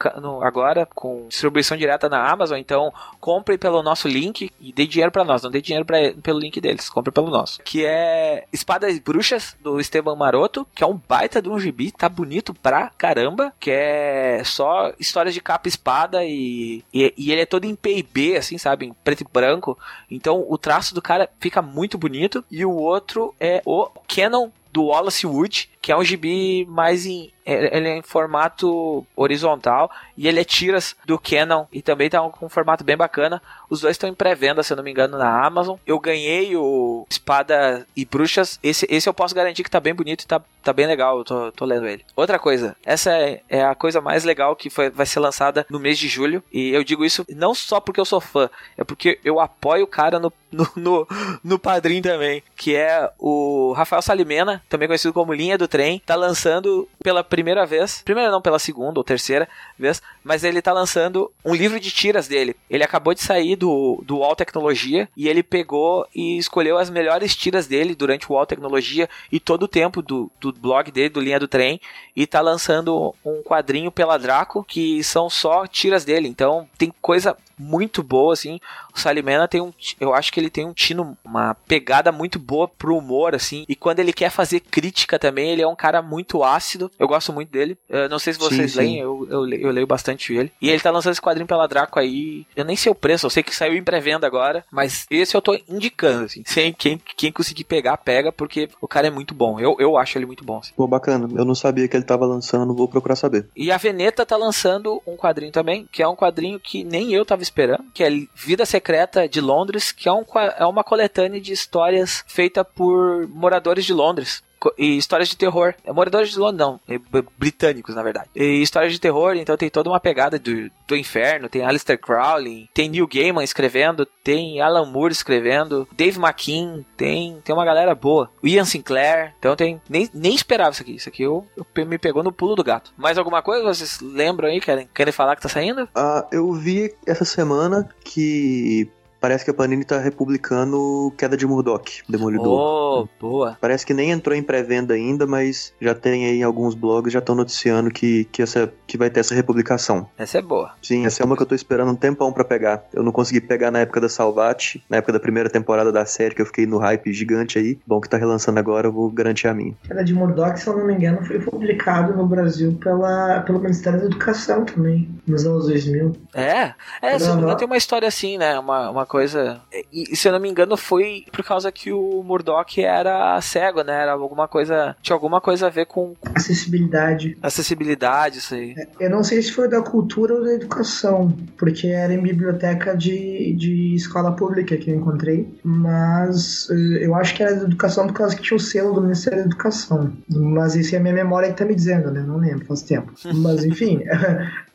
agora, com distribuição direta na Amazon. Então compre pelo nosso link e dê dinheiro pra nós. Não dê dinheiro pra, pelo link deles, compre pelo nosso. Que é Espadas e Bruxas, do Esteban Maroto. Que é um baita de um gibi, tá bonito pra caramba. Que é só histórias de capa e espada e, e, e ele é todo em PB, assim, sabe? Em preto e branco. Então o traço do cara fica muito bonito. E o outro é o Canon do Wallace Wood, que é um gibi mais em. é- Ele é em formato horizontal e ele é tiras do Canon e também tá com um formato bem bacana. Os dois estão em pré-venda, se eu não me engano, na Amazon. Eu ganhei o Espada e Bruxas. Esse, esse eu posso garantir que tá bem bonito e tá, tá bem legal. Eu tô, tô lendo ele. Outra coisa, essa é, é a coisa mais legal que foi, vai ser lançada no mês de julho. E eu digo isso não só porque eu sou fã, é porque eu apoio o cara no, no, no, no padrinho também, que é o Rafael Salimena, também conhecido como Linha do Trem, tá lançando pela primeira vez, primeira não, pela segunda ou terceira vez, mas ele tá lançando um livro de tiras dele. Ele acabou de sair do, do UOL Tecnologia e ele pegou e escolheu as melhores tiras dele durante o UOL Tecnologia e todo o tempo do, do blog dele, do Linha do Trem, e tá lançando um quadrinho pela Draco que são só tiras dele. Então tem coisa muito boa, assim. O Salimena tem um. Eu acho que ele tem um tino, uma pegada muito boa pro humor, assim. E quando ele quer fazer crítica também, ele é um cara muito ácido. Eu gosto muito dele. Eu não sei se vocês Sim, sim. leem, eu, eu, le- eu leio bastante ele. E ele tá lançando esse quadrinho pela Draco aí. Eu nem sei o preço, eu sei que saiu em pré-venda agora. Mas esse eu tô indicando, assim. Sem quem, quem conseguir pegar, pega, porque o cara é muito bom. Eu, eu acho ele muito bom, assim. Pô, bacana. Eu não sabia que ele tava lançando, vou procurar saber. E a Veneta tá lançando um quadrinho também, que é um quadrinho que nem eu tava esperando, que é Vida Secreta de Londres, que é, um, é uma coletânea de histórias feita por moradores de Londres. E histórias de terror. É moradores de Londres, não. É britânicos, na verdade. E histórias de terror, então tem toda uma pegada do, do inferno. Tem Alistair Crowley, tem Neil Gaiman escrevendo, tem Alan Moore escrevendo, Dave McKean, tem, tem uma galera boa. Ian Sinclair, então tem. Nem, nem esperava isso aqui. Isso aqui eu, eu me pegou no pulo do gato. Mais alguma coisa vocês lembram aí? Querem, querem falar que tá saindo? Ah, eu vi essa semana que parece que a Panini tá republicando Queda de Murdoch, Demolidor. Oh, boa. Parece que nem entrou em pré-venda ainda, mas já tem aí alguns blogs já estão noticiando que, que, essa, que vai ter essa republicação. Essa é boa. Sim, essa é uma que eu tô esperando um tempão pra pegar. Eu não consegui pegar na época da Salvati, na época da primeira temporada da série, que eu fiquei no hype gigante aí. Bom que tá relançando agora, eu vou garantir a minha. Queda de Murdoch, se eu não me engano, foi publicado no Brasil pela, pelo Ministério da Educação também, nos anos 2000. É, é, se não me engano, Uhum. tem uma história assim, né? Uma, uma coisa. E, se eu não me engano, foi por causa que o Murdoch era cego, né? Era alguma coisa. Tinha alguma coisa a ver com Acessibilidade. acessibilidade, isso aí. Eu não sei se foi da cultura ou da educação, porque era em biblioteca de, de escola pública que eu encontrei, mas eh, eu acho que era da educação por causa que tinha o selo do Ministério da Educação. Mas isso é a minha memória que tá me dizendo, né? Não lembro, faz tempo. Mas enfim,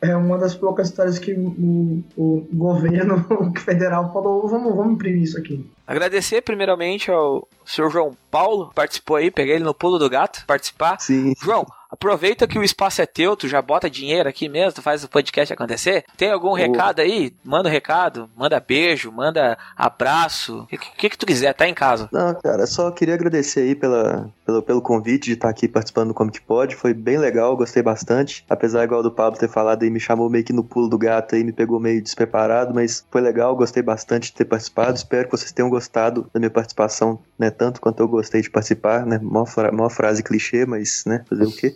é uma das poucas histórias que o, o governo federal falou: vamos, vamos imprimir isso aqui. Agradecer primeiramente ao Sr. João Paulo, que participou aí, peguei ele no pulo do gato, participar. Sim. João, aproveita que o espaço é teu, tu já bota dinheiro aqui mesmo, tu faz o podcast acontecer. Tem algum recado aí? Manda um recado, manda beijo, manda abraço, o que, que, que tu quiser, tá em casa. Não, cara, só queria agradecer aí pela, pelo, pelo convite de estar aqui participando do Comic Pod. Foi bem legal, gostei bastante. Apesar, igual do Pablo ter falado aí, me chamou meio que no pulo do gato aí, me pegou meio despreparado, mas foi legal, gostei bastante de ter participado. Espero que vocês tenham gostado da minha participação, né? Tanto quanto eu gostei de participar, né? Mó, fra mó frase clichê, mas, né? Fazer o quê?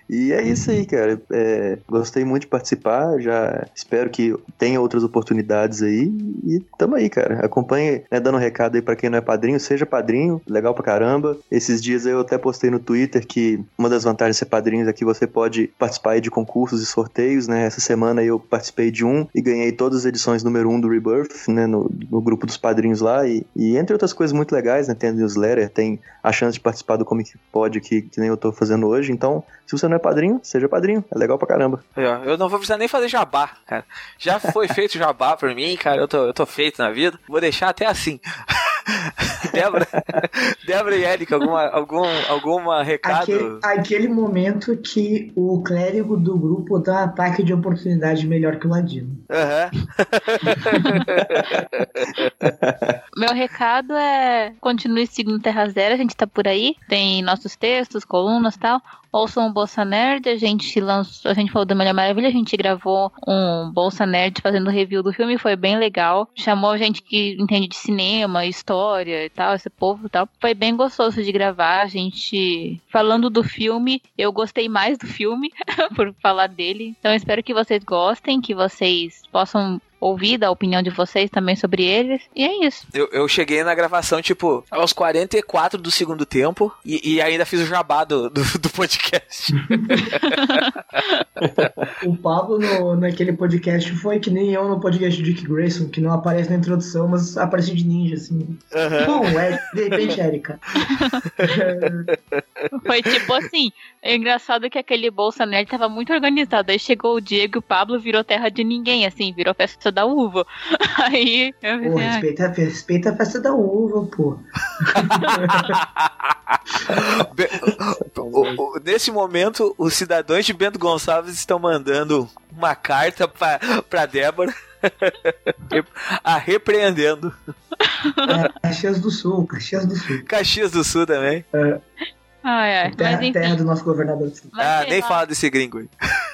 e é isso aí, cara. É, gostei muito de participar. Já espero que tenha outras oportunidades aí. E tamo aí, cara. Acompanhe, né, dando um recado aí pra quem não é padrinho, seja padrinho, legal pra caramba. Esses dias eu até postei no Twitter que uma das vantagens de ser padrinho é que você pode participar de concursos e sorteios, né? Essa semana eu participei de um e ganhei todas as edições número 1 um do Rebirth, né? No, no grupo dos padrinhos lá. E, e entre outras coisas muito legais, né? Tem a newsletter, tem a chance de participar do Comic Pod que, que nem eu tô fazendo hoje. Então, se você não é padrinho, seja padrinho. É legal pra caramba. Eu não vou precisar nem fazer jabá, cara. Já foi feito jabá por mim, cara. Eu tô, eu tô feito na vida. Vou deixar até assim. Débora, Débora e Eric, alguma, algum alguma recado? Aquele, aquele momento que o clérigo do grupo dá um ataque de oportunidade melhor que o ladino. Aham. Meu recado é continue seguindo Terra Zero, a gente tá por aí, tem nossos textos, colunas e tal. Ouçam o Bolsa Nerd, a gente lançou, a gente falou da Mulher Maravilha, a gente gravou um Bolsa Nerd fazendo review do filme, foi bem legal. Chamou gente que entende de cinema, história e tal, esse povo e tal. Foi bem gostoso de gravar, a gente falando do filme, eu gostei mais do filme por falar dele. Então espero que vocês gostem, que vocês possam ouvir da opinião de vocês também sobre eles. E é isso. Eu, eu cheguei na gravação, tipo, aos 44 do segundo tempo e, e ainda fiz o jabá do, do, do podcast. O Pablo no, naquele podcast foi que nem eu no podcast de Dick Grayson, que não aparece na introdução, mas aparece de ninja, assim. Aham. Bom, é de repente, Erika. Foi tipo assim, é engraçado que aquele Bolsa Nerd tava muito organizado. Aí chegou o Diego e o Pablo virou terra de ninguém, assim, virou festa da uva. Aí eu Pô, pensei, ah, respeita, respeita a festa da uva, pô. Be- o- o- nesse momento, os cidadãos de Bento Gonçalves estão mandando uma carta pra, pra Débora a repreendendo. É, Caxias do Sul, Caxias do Sul. Caxias do Sul também. ai, ai. Mas Terra, enfim, terra do nosso governador. mas ah, nem lá- fala desse gringo aí.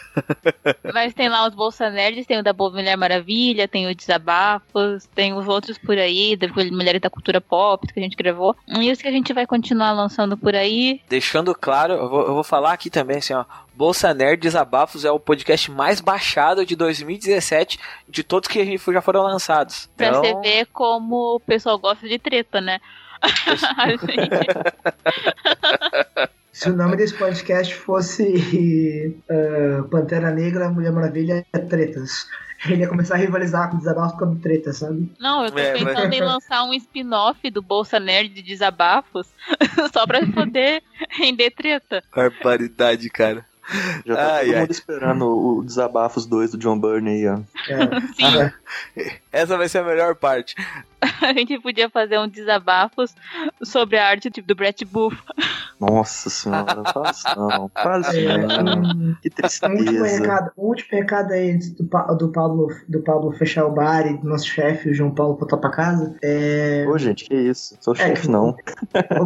Mas tem lá os Bolsa Nerds, tem o da Boa Mulher Maravilha, tem o Desabafos, tem os outros por aí, da Mulheres da Cultura Pop que a gente gravou. E isso que a gente vai continuar lançando por aí. Deixando claro, eu vou, eu vou falar aqui também, assim, ó. Bolsa Nerd Desabafos é o podcast mais baixado de 2017 de todos que já foram lançados. Pra Então, você ver como o pessoal gosta de treta, né? Se o nome desse podcast fosse ah, Pantera Negra, Mulher Maravilha, Tretas. Ele ia começar a rivalizar com o desabafo com treta, sabe? Não, eu tô É, mas- pensando em lançar um spin-off do Bolsa Nerd de Desabafos só pra poder render treta. barbaridade, cara. Já tá Ai, todo ai. esperando o Desabafos 2 do John Byrne aí, ó. É. Sim, Essa vai ser a melhor parte. a gente podia fazer um Desabafos sobre a arte tipo, do Brett Booth. Nossa senhora, isso não. É, não. um, Que um último tristeza. recado, um último recado aí antes do, do, Pablo, do Pablo fechar o bar e do nosso chefe, o João Paulo, voltar pra casa. É, Ô, gente, que isso? Sou É, chefe, que- não.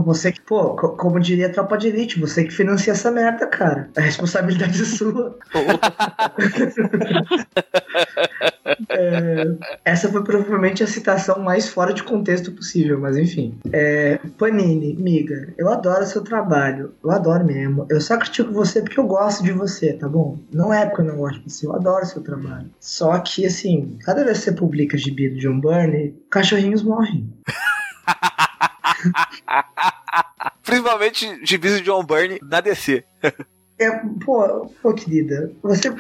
você que, pô, co- como diria a tropa de elite, você que financia essa merda, cara. A responsabilidade é sua. É, essa foi provavelmente a citação mais fora de contexto possível, mas enfim. É, Panini, miga, eu adoro seu trabalho. Eu adoro mesmo. Eu só critico você porque eu gosto de você, tá bom? Não é porque eu não gosto de você, eu adoro seu trabalho. Só que, assim, cada vez que você publica gibi do John Byrne, cachorrinhos morrem. Principalmente gibis de John Byrne na DC. É, pô, pô, querida, você,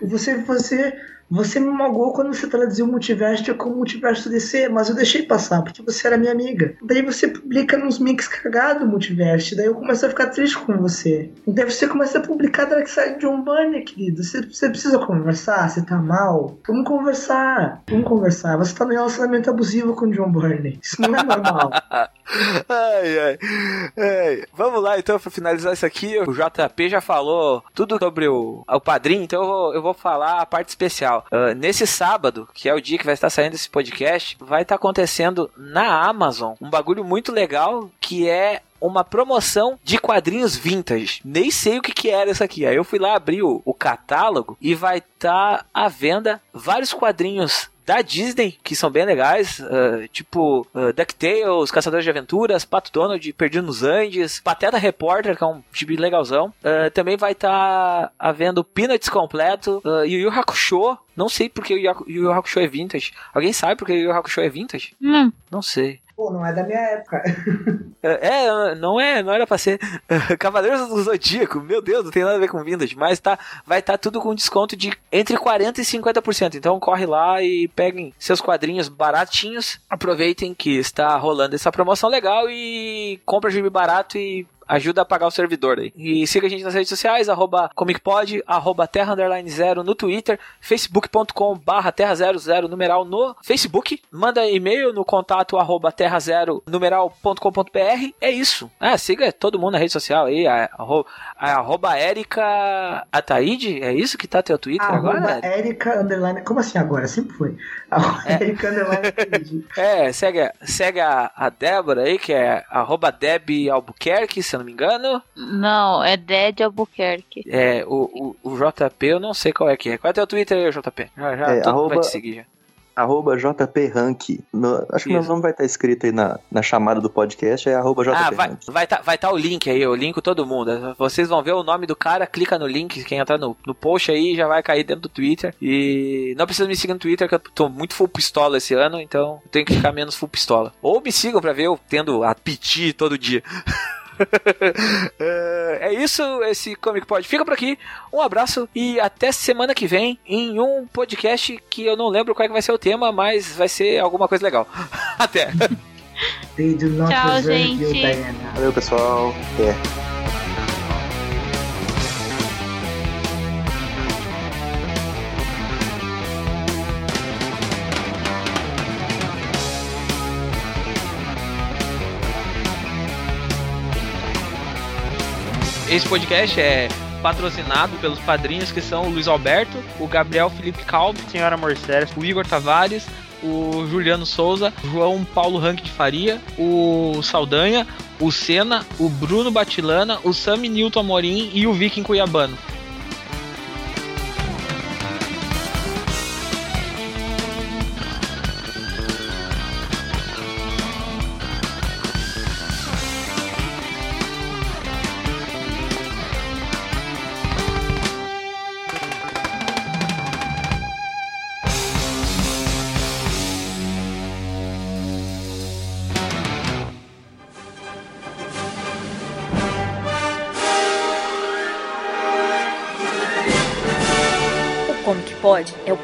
você, você, você me magoou quando você traduziu o multiverso como multiverso DC, mas eu deixei passar, porque você era minha amiga. Daí você publica nos mix cagados do multiverso, daí eu começo a ficar triste com você. Daí você começa a publicar Dark Side John Byrne, querido. Você, você precisa conversar, você tá mal. Vamos conversar, vamos conversar. Você tá num relacionamento abusivo com John Byrne. Isso não é normal. ai, ai, ai. Vamos lá, então, pra finalizar isso aqui. O JP já falou tudo sobre o, o padrinho, então eu vou, eu vou falar a parte especial. Ah, nesse sábado, que é o dia que vai estar saindo esse podcast, vai estar acontecendo na Amazon um bagulho muito legal que é uma promoção de quadrinhos vintage. Nem sei o que, que era isso aqui. Aí eu fui lá abrir o, o catálogo e vai estar à venda vários quadrinhos da Disney, que são bem legais, ah, tipo uh, DuckTales, Caçadores de Aventuras, Pato Donald, Perdido nos Andes, Pateta Repórter, que é um gibi legalzão. Ah, também vai estar à venda o Peanuts completo, uh, Yu Yu Hakusho. Não sei porque o Yu Yu Hakusho é vintage. Alguém sabe porque o Yu Yu Hakusho é vintage? Hum, Não sei. Pô, não é da minha época. É, não é, não era pra ser Cavaleiros do Zodíaco, meu Deus, não tem nada a ver com vintage, mas tá, vai estar tudo com desconto de entre 40% e 50%. Então corre lá e peguem seus quadrinhos baratinhos, aproveitem que está rolando essa promoção legal e compra gibi barato e ajuda a pagar o servidor aí. E siga a gente nas redes sociais, arroba comicpod, arroba terra underline zero no Twitter, facebook.com barra terra zero zero numeral no Facebook, manda e-mail no contato arroba terra zero numeral.com.br, é isso. Ah, siga todo mundo na rede social aí, a, arro- a, arroba Erika Ataíde, é isso que tá teu Twitter agora? Arroba Erika Underline. Como assim agora? Sempre foi. Arroba Erika Underline. É, segue, segue a, a Débora aí, que é arroba Deb Albuquerque, se eu não me engano. não, é Dead Albuquerque. É, o, o, o JP, eu não sei qual é que é. Qual é teu Twitter aí, JP? Já, já, É, todo mundo vai arroba- te seguir já. Arroba JP Rank. Meu- acho que meu Isso. nome vai estar escrito aí na, na chamada do podcast, é arroba JP Ah, vai Rank. vai tá, vai tá o link aí, eu linko todo mundo. Vocês vão ver o nome do cara, clica no link, quem entrar no, no post aí já vai cair dentro do Twitter. E não precisa me seguir no Twitter, que eu tô muito full pistola esse ano, então eu tenho que ficar menos full pistola. Ou me sigam pra ver eu tendo a piti todo dia. É, é isso, esse Comic Pod fica por aqui. Um abraço e até semana que vem em um podcast que eu não lembro qual é que vai ser o tema, mas vai ser alguma coisa legal. Até! They do not Tchau, gente. Valeu, pessoal. Até. Esse podcast é patrocinado pelos padrinhos que são o Luiz Alberto, o Gabriel Felipe Calbi, Senhora Morceres, o Igor Tavares, o Juliano Souza, João Paulo Rank de Faria, o Saldanha, o Senna, o Bruno Batilana, o Sami Newton Amorim e o Viking Cuiabano.